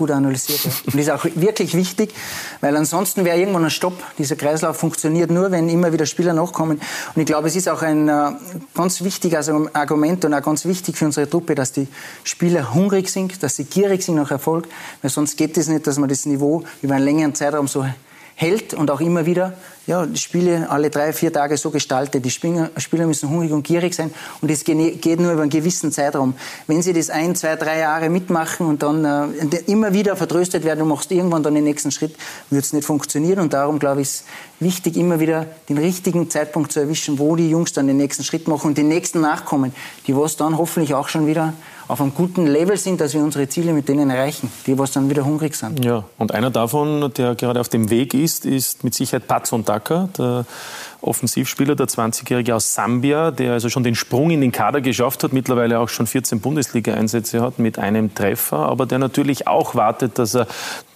gut analysiert. Ja. Und das ist auch wirklich wichtig, weil ansonsten wäre irgendwann ein Stopp. Dieser Kreislauf funktioniert nur, wenn immer wieder Spieler nachkommen. Und ich glaube, es ist auch ein äh, ganz wichtiges Argument und auch ganz wichtig für unsere Truppe, dass die Spieler hungrig sind, dass sie gierig sind nach Erfolg, weil sonst geht es nicht, dass man das Niveau über einen längeren Zeitraum so hält und auch immer wieder ja, die Spiele alle drei, vier Tage so gestaltet. Die Spieler, Spieler müssen hungrig und gierig sein und das geht nur über einen gewissen Zeitraum. Wenn sie das ein, zwei, drei Jahre mitmachen und dann äh, immer wieder vertröstet werden, du machst irgendwann dann den nächsten Schritt, wird es nicht funktionieren und darum glaube ich, ist wichtig, immer wieder den richtigen Zeitpunkt zu erwischen, wo die Jungs dann den nächsten Schritt machen und den nächsten nachkommen, die was dann hoffentlich auch schon wieder auf einem guten Level sind, dass wir unsere Ziele mit denen erreichen, die was dann wieder hungrig sind. Ja, und einer davon, der gerade auf dem Weg ist, ist mit Sicherheit Patson Daka, der Offensivspieler, der 20-Jährige aus Sambia, der also schon den Sprung in den Kader geschafft hat, mittlerweile auch schon 14 Bundesliga-Einsätze hat mit einem Treffer, aber der natürlich auch wartet, dass er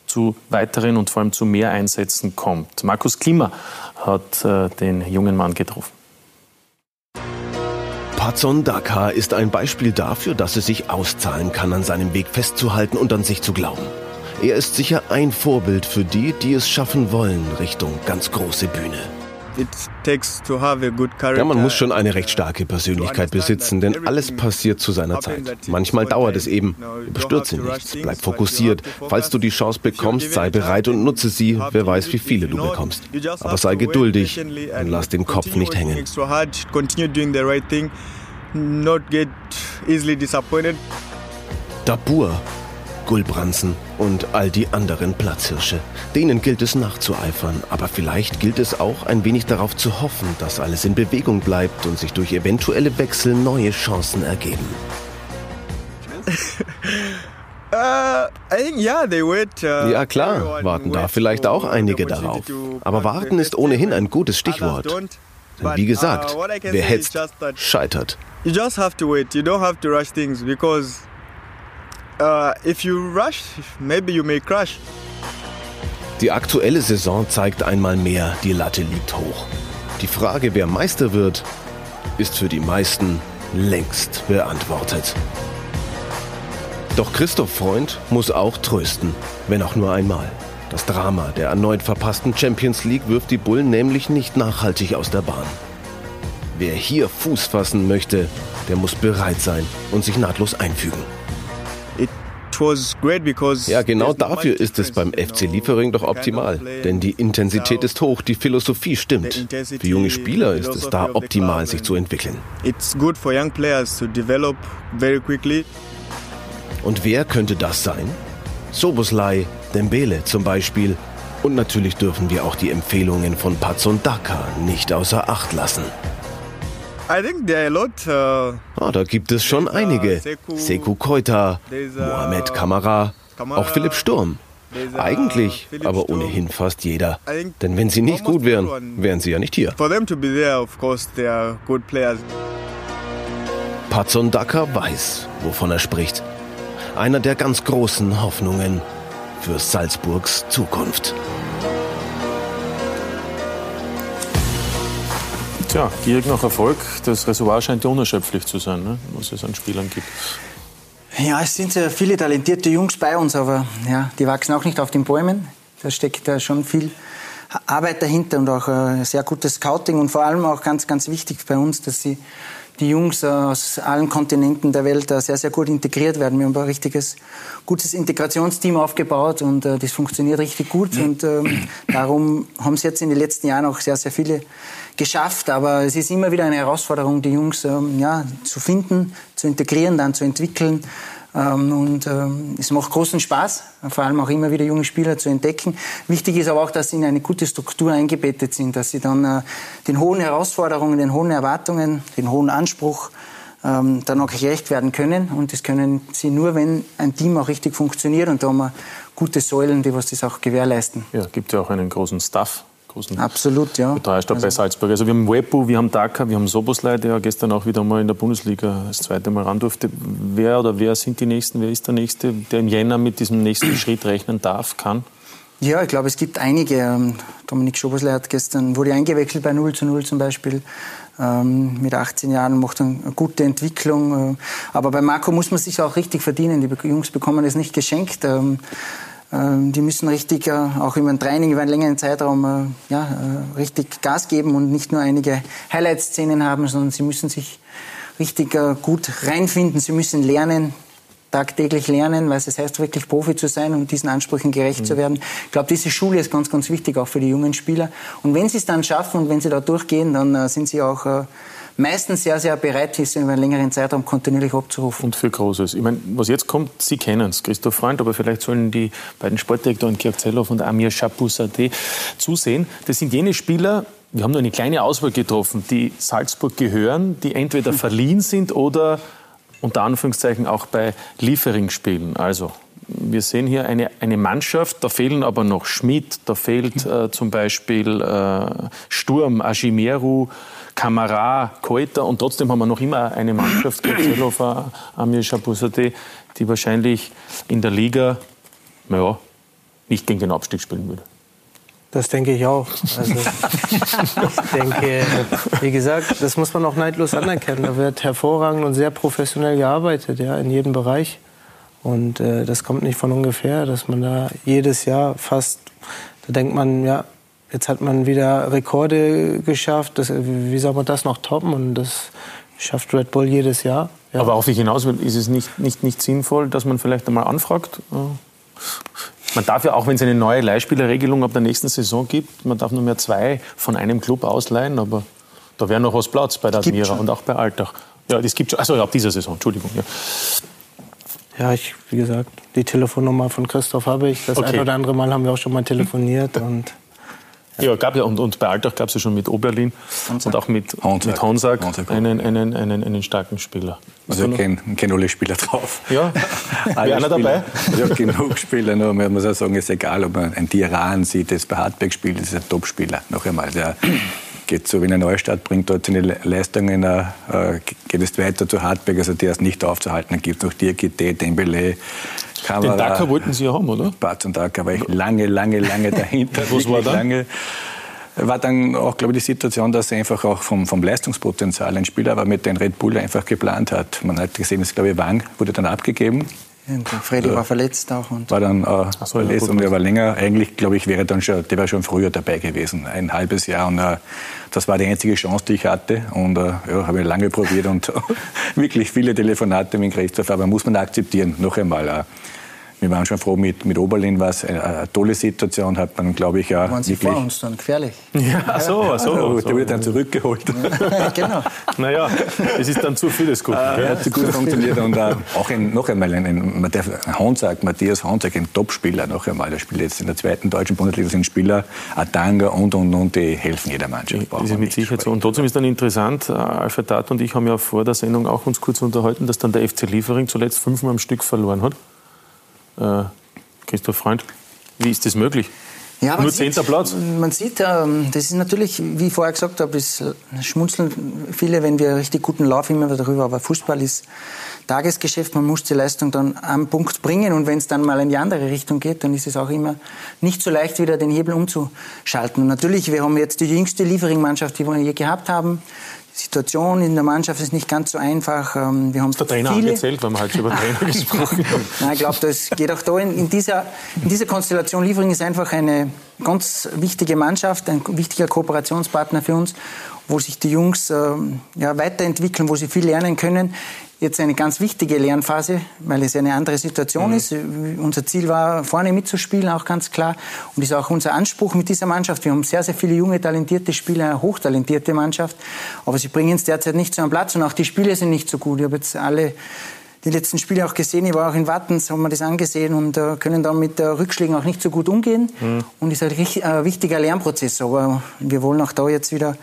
zu weiteren und vor allem zu mehr Einsätzen kommt. Markus Klima hat äh, den jungen Mann getroffen. Patson Daka ist ein Beispiel dafür, dass es sich auszahlen kann, an seinem Weg festzuhalten und an sich zu glauben. Er ist sicher ein Vorbild für die, die es schaffen wollen, Richtung ganz große Bühne. Ja, man muss schon eine recht starke Persönlichkeit besitzen, denn alles passiert zu seiner Zeit. Manchmal dauert es eben. Überstürze nichts, bleib fokussiert. Falls du die Chance bekommst, sei bereit und nutze sie. Wer weiß, wie viele du bekommst. Aber sei geduldig und lass den Kopf nicht hängen. Dabur Gulbransen und all die anderen Platzhirsche. Denen gilt es nachzueifern, aber vielleicht gilt es auch ein wenig darauf zu hoffen, dass alles in Bewegung bleibt und sich durch eventuelle Wechsel neue Chancen ergeben. Uh, uh, ja klar, warten da vielleicht auch einige darauf. Aber warten ist ohnehin ein gutes Stichwort. Denn wie gesagt, uh, wer hetzt, scheitert. You just have to wait. You don't have to rush things because Uh, if you rush, maybe you may crash. Die aktuelle Saison zeigt einmal mehr, die Latte liegt hoch. Die Frage, wer Meister wird, ist für die meisten längst beantwortet. Doch Christoph Freund muss auch trösten, wenn auch nur einmal. Das Drama der erneut verpassten Champions League wirft die Bullen nämlich nicht nachhaltig aus der Bahn. Wer hier Fuß fassen möchte, der muss bereit sein und sich nahtlos einfügen. Ja, genau dafür ist es beim FC Liefering doch optimal. Denn die Intensität ist hoch, die Philosophie stimmt. Für junge Spieler ist es da optimal, sich zu entwickeln. Und wer könnte das sein? Soboslai, Dembele zum Beispiel. Und natürlich dürfen wir auch die Empfehlungen von Patson Daka nicht außer Acht lassen. Ah, da gibt es schon einige. Seku Koita, Mohamed Kamara, auch Philipp Sturm. Eigentlich, aber ohnehin fast jeder. Denn wenn sie nicht gut wären, wären sie ja nicht hier. Patson Daka weiß, wovon er spricht. Einer der ganz großen Hoffnungen für Salzburgs Zukunft. Tja, gierig nach Erfolg. Das Reservoir scheint ja unerschöpflich zu sein, ne? was es an Spielern gibt. Ja, es sind ja viele talentierte Jungs bei uns, aber ja, die wachsen auch nicht auf den Bäumen. Da steckt ja schon viel Arbeit dahinter und auch äh, sehr gutes Scouting und vor allem auch ganz, ganz wichtig bei uns, dass sie die Jungs äh, aus allen Kontinenten der Welt äh, sehr, sehr gut integriert werden. Wir haben ein richtiges, gutes Integrationsteam aufgebaut und das funktioniert richtig gut. Und ähm, darum haben sie jetzt in den letzten Jahren auch sehr, sehr viele geschafft, aber es ist immer wieder eine Herausforderung, die Jungs ähm, ja, zu finden, zu integrieren, dann zu entwickeln. Ähm, und ähm, es macht großen Spaß, vor allem auch immer wieder junge Spieler zu entdecken. Wichtig ist aber auch, dass sie in eine gute Struktur eingebettet sind, dass sie dann äh, den hohen Herausforderungen, den hohen Erwartungen, den hohen Anspruch ähm, dann auch gerecht werden können. Und das können sie nur, wenn ein Team auch richtig funktioniert. Und da haben wir gute Säulen, die was das auch gewährleisten. Ja, gibt ja auch einen großen Staff großen Absolut, ja. Betreuerstab also, bei Salzburg. Also wir haben Wepu, wir haben Daka, wir haben Soboslai, der gestern auch wieder mal in der Bundesliga das zweite Mal ran durfte. Wer oder wer sind die Nächsten? Wer ist der Nächste, der im Jänner mit diesem nächsten Schritt rechnen darf, kann? Ja, ich glaube, es gibt einige. Ähm, Dominik Schoboslei hat gestern, wurde eingewechselt bei 0 zu 0 zum Beispiel. Ähm, mit 18 Jahren macht eine gute Entwicklung. Äh, aber bei Marco muss man sich auch richtig verdienen. Die Jungs bekommen es nicht geschenkt. Ähm, die müssen richtig, äh, auch über ein Training, über einen längeren Zeitraum, äh, ja, äh, richtig Gas geben und nicht nur einige Highlight-Szenen haben, sondern sie müssen sich richtig gut reinfinden. Sie müssen lernen, tagtäglich lernen, weil es heißt wirklich Profi zu sein und diesen Ansprüchen gerecht mhm. zu werden. Ich glaube, diese Schule ist ganz, ganz wichtig auch für die jungen Spieler. Und wenn sie es dann schaffen und wenn sie da durchgehen, dann sind sie auch meistens sehr, sehr bereit ist, über einen längeren Zeitraum kontinuierlich abzurufen. Und für Großes. Ich meine, was jetzt kommt, Sie kennen es, Christoph Freund, aber vielleicht sollen die beiden Sportdirektoren Kirk Zelloff und Amir Chapusade zusehen. Das sind jene Spieler, wir haben nur eine kleine Auswahl getroffen, die Salzburg gehören, die entweder verliehen sind oder unter Anführungszeichen auch bei Liefering spielen. Also wir sehen hier eine, eine Mannschaft, da fehlen aber noch Schmidt, da fehlt äh, zum Beispiel äh, Sturm, Ajimeru, Kamara, Koita und trotzdem haben wir noch immer eine Mannschaft, Zelova, Amir Shabusade, die wahrscheinlich in der Liga naja, nicht gegen den Abstieg spielen würde. Das denke ich auch. Also, ich denke, wie gesagt, das muss man auch neidlos anerkennen. Da wird hervorragend und sehr professionell gearbeitet, ja, in jedem Bereich. Und äh, das kommt nicht von ungefähr, dass man da jedes Jahr fast, da denkt man, ja, jetzt hat man wieder Rekorde geschafft. Das, wie soll man das noch toppen? Und das schafft Red Bull jedes Jahr. Ja. Aber auf ich hinaus ist es nicht, nicht, nicht sinnvoll, dass man vielleicht einmal anfragt? Man darf ja auch, wenn es eine neue Leihspielerregelung ab der nächsten Saison gibt, man darf nur mehr zwei von einem Club ausleihen, aber da wäre noch was Platz bei der Admira und auch bei Altach. Ja, das gibt schon. Also ab dieser Saison, Entschuldigung. Ja. Ja, ich, wie gesagt, die Telefonnummer von Christoph habe ich. Das okay. ein oder andere Mal haben wir auch schon mal telefoniert. Und, ja. gab ja, und, und bei Altach gab es ja schon mit Oberlin Honsack. und auch mit Honsack, mit Honsack, Honsack einen, einen, einen, einen starken Spieler. Also ich kenne kenn alle Spieler drauf. Ja, alle einer dabei? Ja, genug Spieler. Nur man muss auch sagen, es ist egal, ob man einen Tiran sieht, das bei Hartberg spielt, das ist ein Topspieler. Noch einmal, der geht so wie eine Neustadt, bringt dort seine Leistungen, äh, geht es weiter zu Hartberg, also der ist nicht aufzuhalten. Dann gibt es noch Diakite, Dembele, Kamera. Den Dakar wollten Sie ja haben, oder? Bats und Dakar war ich lange, lange, lange dahinter. Was war da? Lange, war dann auch, glaube ich, die Situation, dass er einfach auch vom, vom Leistungspotenzial ein Spieler war, mit dem Red Bull einfach geplant hat. Man hat gesehen, dass, glaube ich, Wang wurde dann abgegeben. Und Freddy war verletzt auch. Und war dann äh, so, verletzt und er war länger. Eigentlich, glaube ich, wäre dann schon, der war schon früher dabei gewesen, ein halbes Jahr. Und äh, das war die einzige Chance, die ich hatte. Und äh, ja, habe ich lange probiert und wirklich viele Telefonate mit Christoph. Aber muss man akzeptieren, noch einmal. Äh, wir waren schon froh mit, mit Oberlin, was eine, eine tolle Situation hat man, glaube ich, auch. Waren Sie vor uns dann gefährlich? Ja, so, so. Also, der wurde dann zurückgeholt. Ja, genau. Naja, es ist dann zu vieles gut. Ah, ja, hat zu gut funktioniert und uh, auch ein, noch einmal ein, ein, ein Honsack, Matthias Honsack, ein Topspieler noch einmal. Der spielt jetzt in der zweiten deutschen Bundesliga, sind Spieler, Atanga und und und, die helfen jeder Mannschaft. Das ist mit Sicherheit so. Und trotzdem ist dann interessant, äh, Alfred Tat und ich haben ja vor der Sendung auch uns kurz unterhalten, dass dann der FC Liefering zuletzt fünfmal am Stück verloren hat. Äh, Christoph Freund, wie ist das möglich? Ja, Nur zehnter Platz? Man sieht, ähm, das ist natürlich, wie ich vorher gesagt habe, es schmunzeln viele, wenn wir richtig guten Lauf immer wieder darüber, aber Fußball ist Tagesgeschäft, man muss die Leistung dann am Punkt bringen und wenn es dann mal in die andere Richtung geht, dann ist es auch immer nicht so leicht, wieder den Hebel umzuschalten. Und natürlich, wir haben jetzt die jüngste Lieferingmannschaft, die wir je gehabt haben. Situation in der Mannschaft ist nicht ganz so einfach. Ähm, wir haben der Trainer viele... erzählt, weil wir halt über Trainer gesprochen haben. Nein, ich glaube, das geht auch da in, in, dieser, in dieser Konstellation. Liefering ist einfach eine ganz wichtige Mannschaft, ein wichtiger Kooperationspartner für uns, wo sich die Jungs äh, ja, weiterentwickeln, wo sie viel lernen können jetzt eine ganz wichtige Lernphase, weil es eine andere Situation mhm. ist. Unser Ziel war, vorne mitzuspielen, auch ganz klar. Und ist auch unser Anspruch mit dieser Mannschaft. Wir haben sehr, sehr viele junge, talentierte Spieler, eine hochtalentierte Mannschaft. Aber sie bringen es derzeit nicht zu einem Platz und auch die Spiele sind nicht so gut. Ich habe jetzt alle die letzten Spiele auch gesehen. Ich war auch in Wattens, haben wir das angesehen und äh, können da mit äh, Rückschlägen auch nicht so gut umgehen. Mhm. Und ist ein richtig, äh, wichtiger Lernprozess. Aber wir wollen auch da jetzt wieder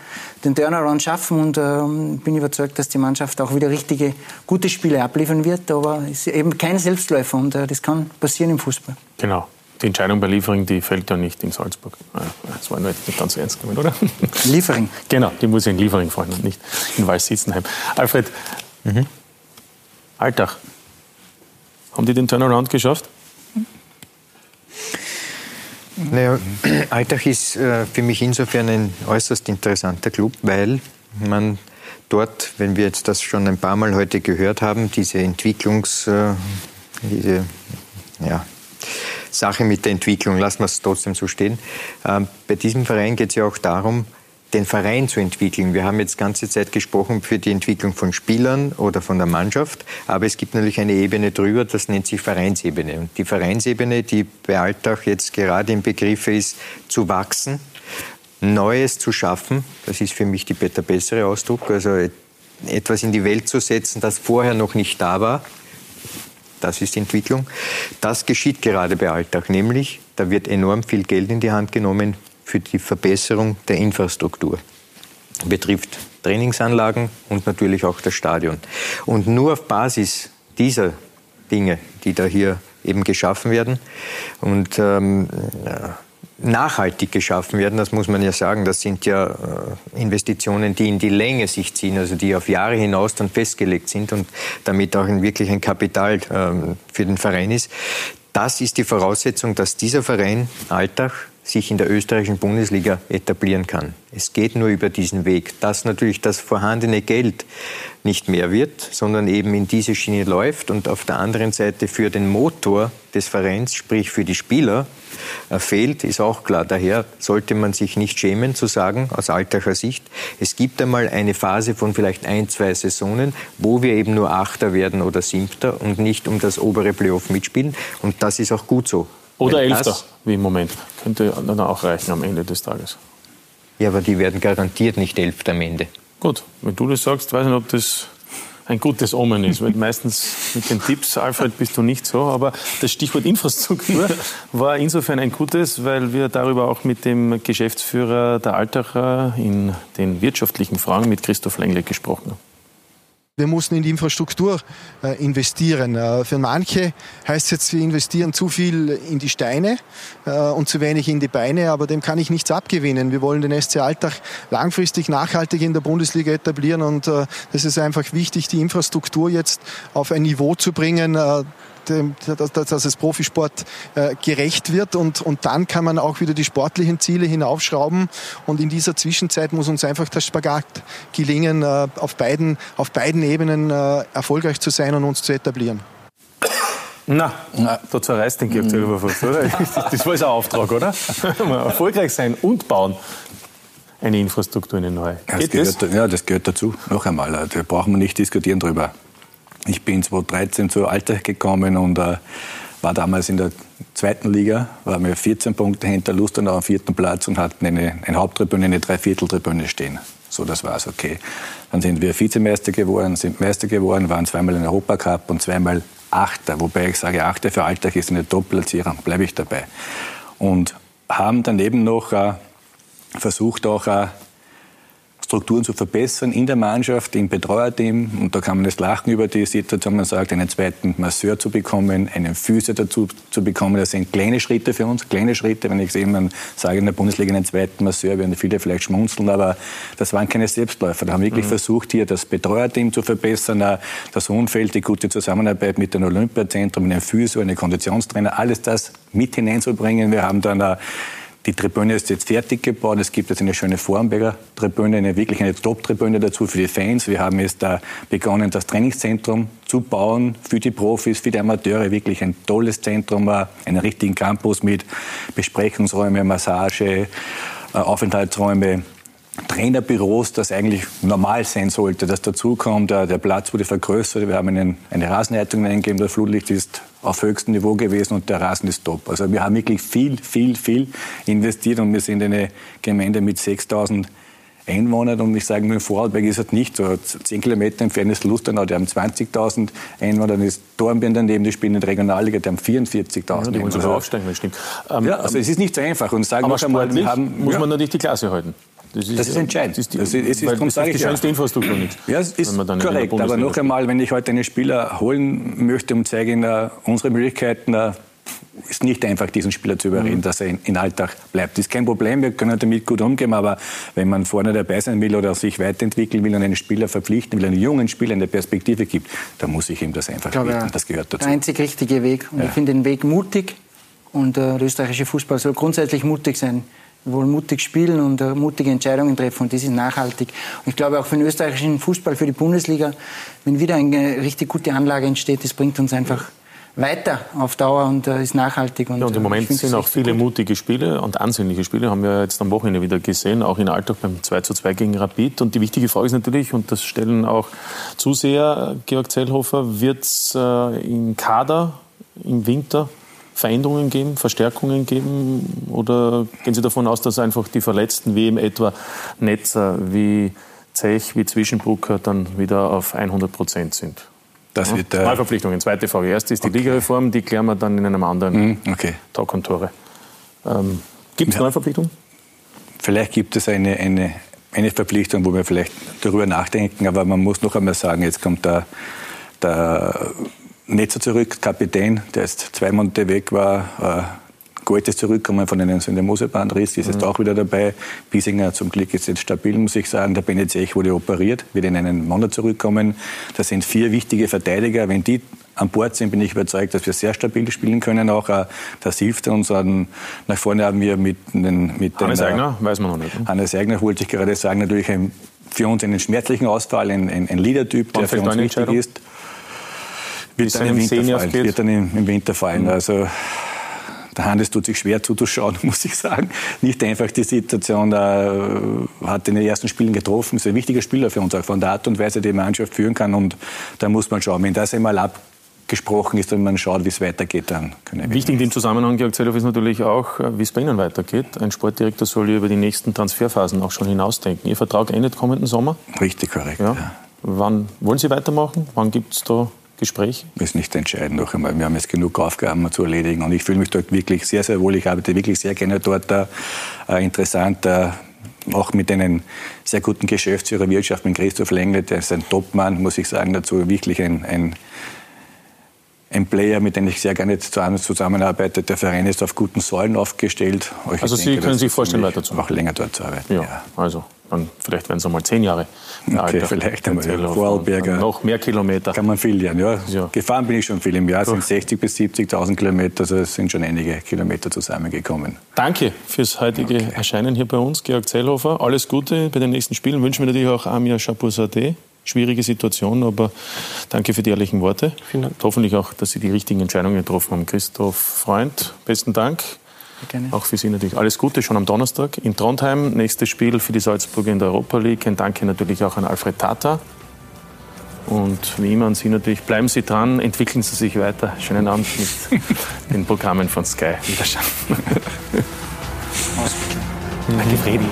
den Turnaround schaffen und äh, bin überzeugt, dass die Mannschaft auch wieder richtige, gute Spiele abliefern wird. Aber es ist eben kein Selbstläufer und äh, das kann passieren im Fußball. Genau. Die Entscheidung bei Liefering, die fällt ja nicht in Salzburg. Das war nicht ganz ernst gemeint, oder? Liefering. Genau, die muss ja in Liefering fallen und nicht in Walsitzenheim. Alfred, mhm. Alltag. Haben die den Turnaround geschafft? Naja, Alltag ist äh, für mich insofern ein äußerst interessanter Club, weil man dort, wenn wir jetzt das schon ein paar Mal heute gehört haben, diese Entwicklungs, äh, diese, ja, Sache mit der Entwicklung, lassen wir es trotzdem so stehen. Ähm, bei diesem Verein geht es ja auch darum, den Verein zu entwickeln. Wir haben jetzt ganze Zeit gesprochen für die Entwicklung von Spielern oder von der Mannschaft, aber es gibt natürlich eine Ebene drüber, das nennt sich Vereinsebene. Und die Vereinsebene, die bei Alltag jetzt gerade im Begriff ist, zu wachsen, Neues zu schaffen, das ist für mich der bessere Ausdruck, also etwas in die Welt zu setzen, das vorher noch nicht da war. Das ist Entwicklung. Das geschieht gerade bei Alltag, nämlich da wird enorm viel Geld in die Hand genommen für die Verbesserung der Infrastruktur. betrifft Trainingsanlagen und natürlich auch das Stadion. Und nur auf Basis dieser Dinge, die da hier eben geschaffen werden und ähm, nachhaltig geschaffen werden, das muss man ja sagen, das sind ja äh, Investitionen, die in die Länge sich ziehen, also die auf Jahre hinaus dann festgelegt sind und damit auch wirklich ein Kapital ähm, für den Verein ist. Das ist die Voraussetzung, dass dieser Verein Alltag sich in der österreichischen Bundesliga etablieren kann. Es geht nur über diesen Weg, dass natürlich das vorhandene Geld nicht mehr wird, sondern eben in diese Schiene läuft und auf der anderen Seite für den Motor des Vereins, sprich für die Spieler, äh, fehlt, ist auch klar. Daher sollte man sich nicht schämen zu sagen, aus alltacher Sicht, es gibt einmal eine Phase von vielleicht ein, zwei Saisonen, wo wir eben nur Achter werden oder Siebter und nicht um das obere Playoff mitspielen. Und das ist auch gut so. Oder Elfter, wie im Moment. Könnte dann auch reichen am Ende des Tages. Ja, aber die werden garantiert nicht Elfter am Ende. Gut, wenn du das sagst, weiß ich nicht, ob das ein gutes Omen ist, weil meistens mit den Tipps, Alfred, bist du nicht so. Aber das Stichwort Infrastruktur war insofern ein gutes, weil wir darüber auch mit dem Geschäftsführer der Altacher in den wirtschaftlichen Fragen mit Christoph Lengle gesprochen haben. Wir mussten in die Infrastruktur äh, investieren. Äh, für manche heißt es jetzt, wir investieren zu viel in die Steine äh, und zu wenig in die Beine, aber dem kann ich nichts abgewinnen. Wir wollen den SC Alltag langfristig nachhaltig in der Bundesliga etablieren und das ist einfach wichtig, die Infrastruktur jetzt auf ein Niveau zu bringen, äh, dass es Profisport äh, gerecht wird und, und dann kann man auch wieder die sportlichen Ziele hinaufschrauben und in dieser Zwischenzeit muss uns einfach das Spagat gelingen, äh, auf beiden, auf beiden Ebenen äh, erfolgreich zu sein und uns zu etablieren. Na, Na. da zerreißt den Georg fast, oder? Das war ein Auftrag, oder? Erfolgreich sein und bauen eine Infrastruktur, eine neue. Das gehört, das? Ja, das gehört dazu. Noch einmal, da brauchen wir nicht diskutieren drüber. Ich bin 2013 zu Alter gekommen und äh, war damals in der zweiten Liga, war mir 14 Punkte hinter Lustenau am vierten Platz und hatten eine, eine Haupttribüne, eine Dreivierteltribüne stehen. So, das war es okay. Dann sind wir Vizemeister geworden, sind Meister geworden, waren zweimal in Europacup und zweimal Achter. Wobei ich sage, Achter für Alltag ist eine Top-Platzierung, bleibe ich dabei. Und haben daneben noch äh, versucht, auch äh, Strukturen zu verbessern in der Mannschaft, im Betreuerteam. Und da kann man jetzt lachen über die Situation. Man sagt, einen zweiten Masseur zu bekommen, einen Physio dazu zu bekommen. Das sind kleine Schritte für uns, kleine Schritte. Wenn ich sehe, man sage in der Bundesliga einen zweiten Masseur, werden viele vielleicht schmunzeln, aber das waren keine Selbstläufer. Da haben wir wirklich mhm. versucht, hier das Betreuerteam zu verbessern, das Umfeld, die gute Zusammenarbeit mit dem Olympiazentrum, einem Physio, einem Konditionstrainer, alles das mit hineinzubringen. Wir haben dann die Tribüne ist jetzt fertig gebaut. Es gibt jetzt eine schöne Vorarlberger Tribüne, eine wirklich eine Top-Tribüne dazu für die Fans. Wir haben jetzt da begonnen, das Trainingszentrum zu bauen für die Profis, für die Amateure. Wirklich ein tolles Zentrum, einen richtigen Campus mit Besprechungsräume, Massage, äh, Aufenthaltsräume. Trainerbüros, das eigentlich normal sein sollte, das dazukommt. Der Platz wurde vergrößert. Wir haben einen, eine Rasenheizung eingegeben. Das Flutlicht ist auf höchstem Niveau gewesen und der Rasen ist top. Also wir haben wirklich viel, viel, viel investiert und wir sind eine Gemeinde mit 6000 Einwohnern und ich sage nur, in Vorarlberg ist es nicht so. Zehn Kilometer entfernt ist Lustenau, die haben 20.000 Einwohner, dann ist Dornbirn daneben, die spielen in der Regionalliga, die haben 44.000 ja, Die wollen sogar aufsteigen, das stimmt. Ähm, ja, also es ist nicht so einfach. Und sagen aber einmal, wir haben, muss ja. man natürlich die Klasse halten. Das ist, das ist entscheidend. Das ist die, das ist, das ist, das ist die schönste Infrastruktur nicht. Ja, es ist korrekt. Aber noch einmal, wenn ich heute einen Spieler holen möchte, um zu zeigen, unsere Möglichkeiten, ist nicht einfach, diesen Spieler zu überreden, mhm. dass er in, in, Alltag bleibt. Das ist kein Problem, wir können damit gut umgehen, aber wenn man vorne dabei sein will oder sich weiterentwickeln will und einen Spieler verpflichten will, einen jungen Spieler eine Perspektive gibt, dann muss ich ihm das einfach glaube, bieten. Das gehört dazu. Der einzig richtige Weg. Und ja. ich finde den Weg mutig und äh, der österreichische Fußball soll grundsätzlich mutig sein. Wollen mutig spielen und mutige Entscheidungen treffen und das ist nachhaltig. Und ich glaube auch für den österreichischen Fußball, für die Bundesliga, wenn wieder eine richtig gute Anlage entsteht, das bringt uns einfach weiter auf Dauer und uh, ist nachhaltig. Und, ja, und im äh, Moment sind auch viele gut. mutige Spiele und ansehnliche Spiele, haben wir jetzt am Wochenende wieder gesehen, auch in Alltag beim 2 zu 2 gegen Rapid. Und die wichtige Frage ist natürlich, und das stellen auch Zuseher, Georg Zellhofer, wird es äh, im Kader im Winter Veränderungen geben, Verstärkungen geben? Oder gehen Sie davon aus, dass einfach die Verletzten wie eben etwa Netzer, wie Zech, wie Zwischenbrucker dann wieder auf 100 Prozent sind? Das wird, äh Neuverpflichtungen, zweite Frage. Erste ist die okay. Ligareform, die klären wir dann in einem anderen mhm, okay. Tag und Tore. Ähm, gibt es ja. Neuverpflichtungen? Vielleicht gibt es eine, eine, eine Verpflichtung, wo wir vielleicht darüber nachdenken, aber man muss noch einmal sagen, jetzt kommt der, der Netzer zurück, Kapitän, der jetzt zwei Monate weg war. Äh, Gold ist zurückgekommen von einem Syndemosebandriss, ist jetzt mhm. auch wieder dabei. Biesinger zum Glück ist jetzt stabil, muss ich sagen. Der Benezech wurde operiert, wird in einen Monat zurückkommen. Das sind vier wichtige Verteidiger. Wenn die an Bord sind, bin ich überzeugt, dass wir sehr stabil spielen können. Auch äh, das hilft uns. Nach vorne haben wir mit den... Mit Hannes den, Eigner, weiß man noch nicht. Ne? Hannes Eigner, wollte ich gerade sagen, natürlich ein, für uns einen schmerzlichen Ausfall, ein, ein, ein Leadertyp, der für uns wichtig ist. Wird dann, im Winter fallen, wird dann im, im Winter fallen. Mhm. Also der Hannes tut sich schwer zuzuschauen, muss ich sagen. Nicht einfach die Situation, er hat in den ersten Spielen getroffen, ist ein wichtiger Spieler für uns, auch von der Art und Weise, die die Mannschaft führen kann. Und da muss man schauen. Wenn das einmal abgesprochen ist und man schaut, wie es weitergeht, dann können wir. Wichtig in dem Zusammenhang, Georg Zellhoff, ist natürlich auch, wie es bei Ihnen weitergeht. Ein Sportdirektor soll ja über die nächsten Transferphasen auch schon hinausdenken. Ihr Vertrag endet kommenden Sommer? Richtig, korrekt. Ja. Ja. Wann wollen Sie weitermachen? Wann gibt es da Gespräch? Ist nicht entscheidend noch einmal. Wir haben jetzt genug Aufgaben zu erledigen und ich fühle mich dort wirklich sehr, sehr wohl. Ich arbeite wirklich sehr gerne dort. Äh, interessant, äh, auch mit einem sehr guten Geschäftsführer Wirtschaft, mit Christoph Lengle, der ist ein Topmann, muss ich sagen, dazu wirklich ein, ein ein Player, mit dem ich sehr gerne zusammenarbeite. Der Verein ist auf guten Säulen aufgestellt. Ich also denke, Sie können sich vorstellen, weiterzumachen? Auch länger dort zu arbeiten. Ja, ja. also dann vielleicht werden es einmal zehn Jahre. Okay, Alter. vielleicht einmal. Ja. Vorarlberger. Noch mehr Kilometer. Kann man viel lernen, ja. ja. Gefahren bin ich schon viel im Jahr, sind 60.000 bis 70.000 Kilometer, also es sind schon einige Kilometer zusammengekommen. Danke fürs heutige okay. Erscheinen hier bei uns, Georg Zellhofer. Alles Gute bei den nächsten Spielen. Wünschen wir natürlich auch Amir Chapouzadeh schwierige Situation, aber danke für die ehrlichen Worte. Vielen Dank. Hoffentlich auch, dass Sie die richtigen Entscheidungen getroffen haben. Christoph Freund, besten Dank. Gerne. Auch für Sie natürlich alles Gute schon am Donnerstag in Trondheim. Nächstes Spiel für die Salzburger in der Europa League. Ein Danke natürlich auch an Alfred Tata. Und wie immer an Sie natürlich, bleiben Sie dran, entwickeln Sie sich weiter. Schönen Abend mit den Programmen von Sky. Wiederschauen. Danke, Fredi.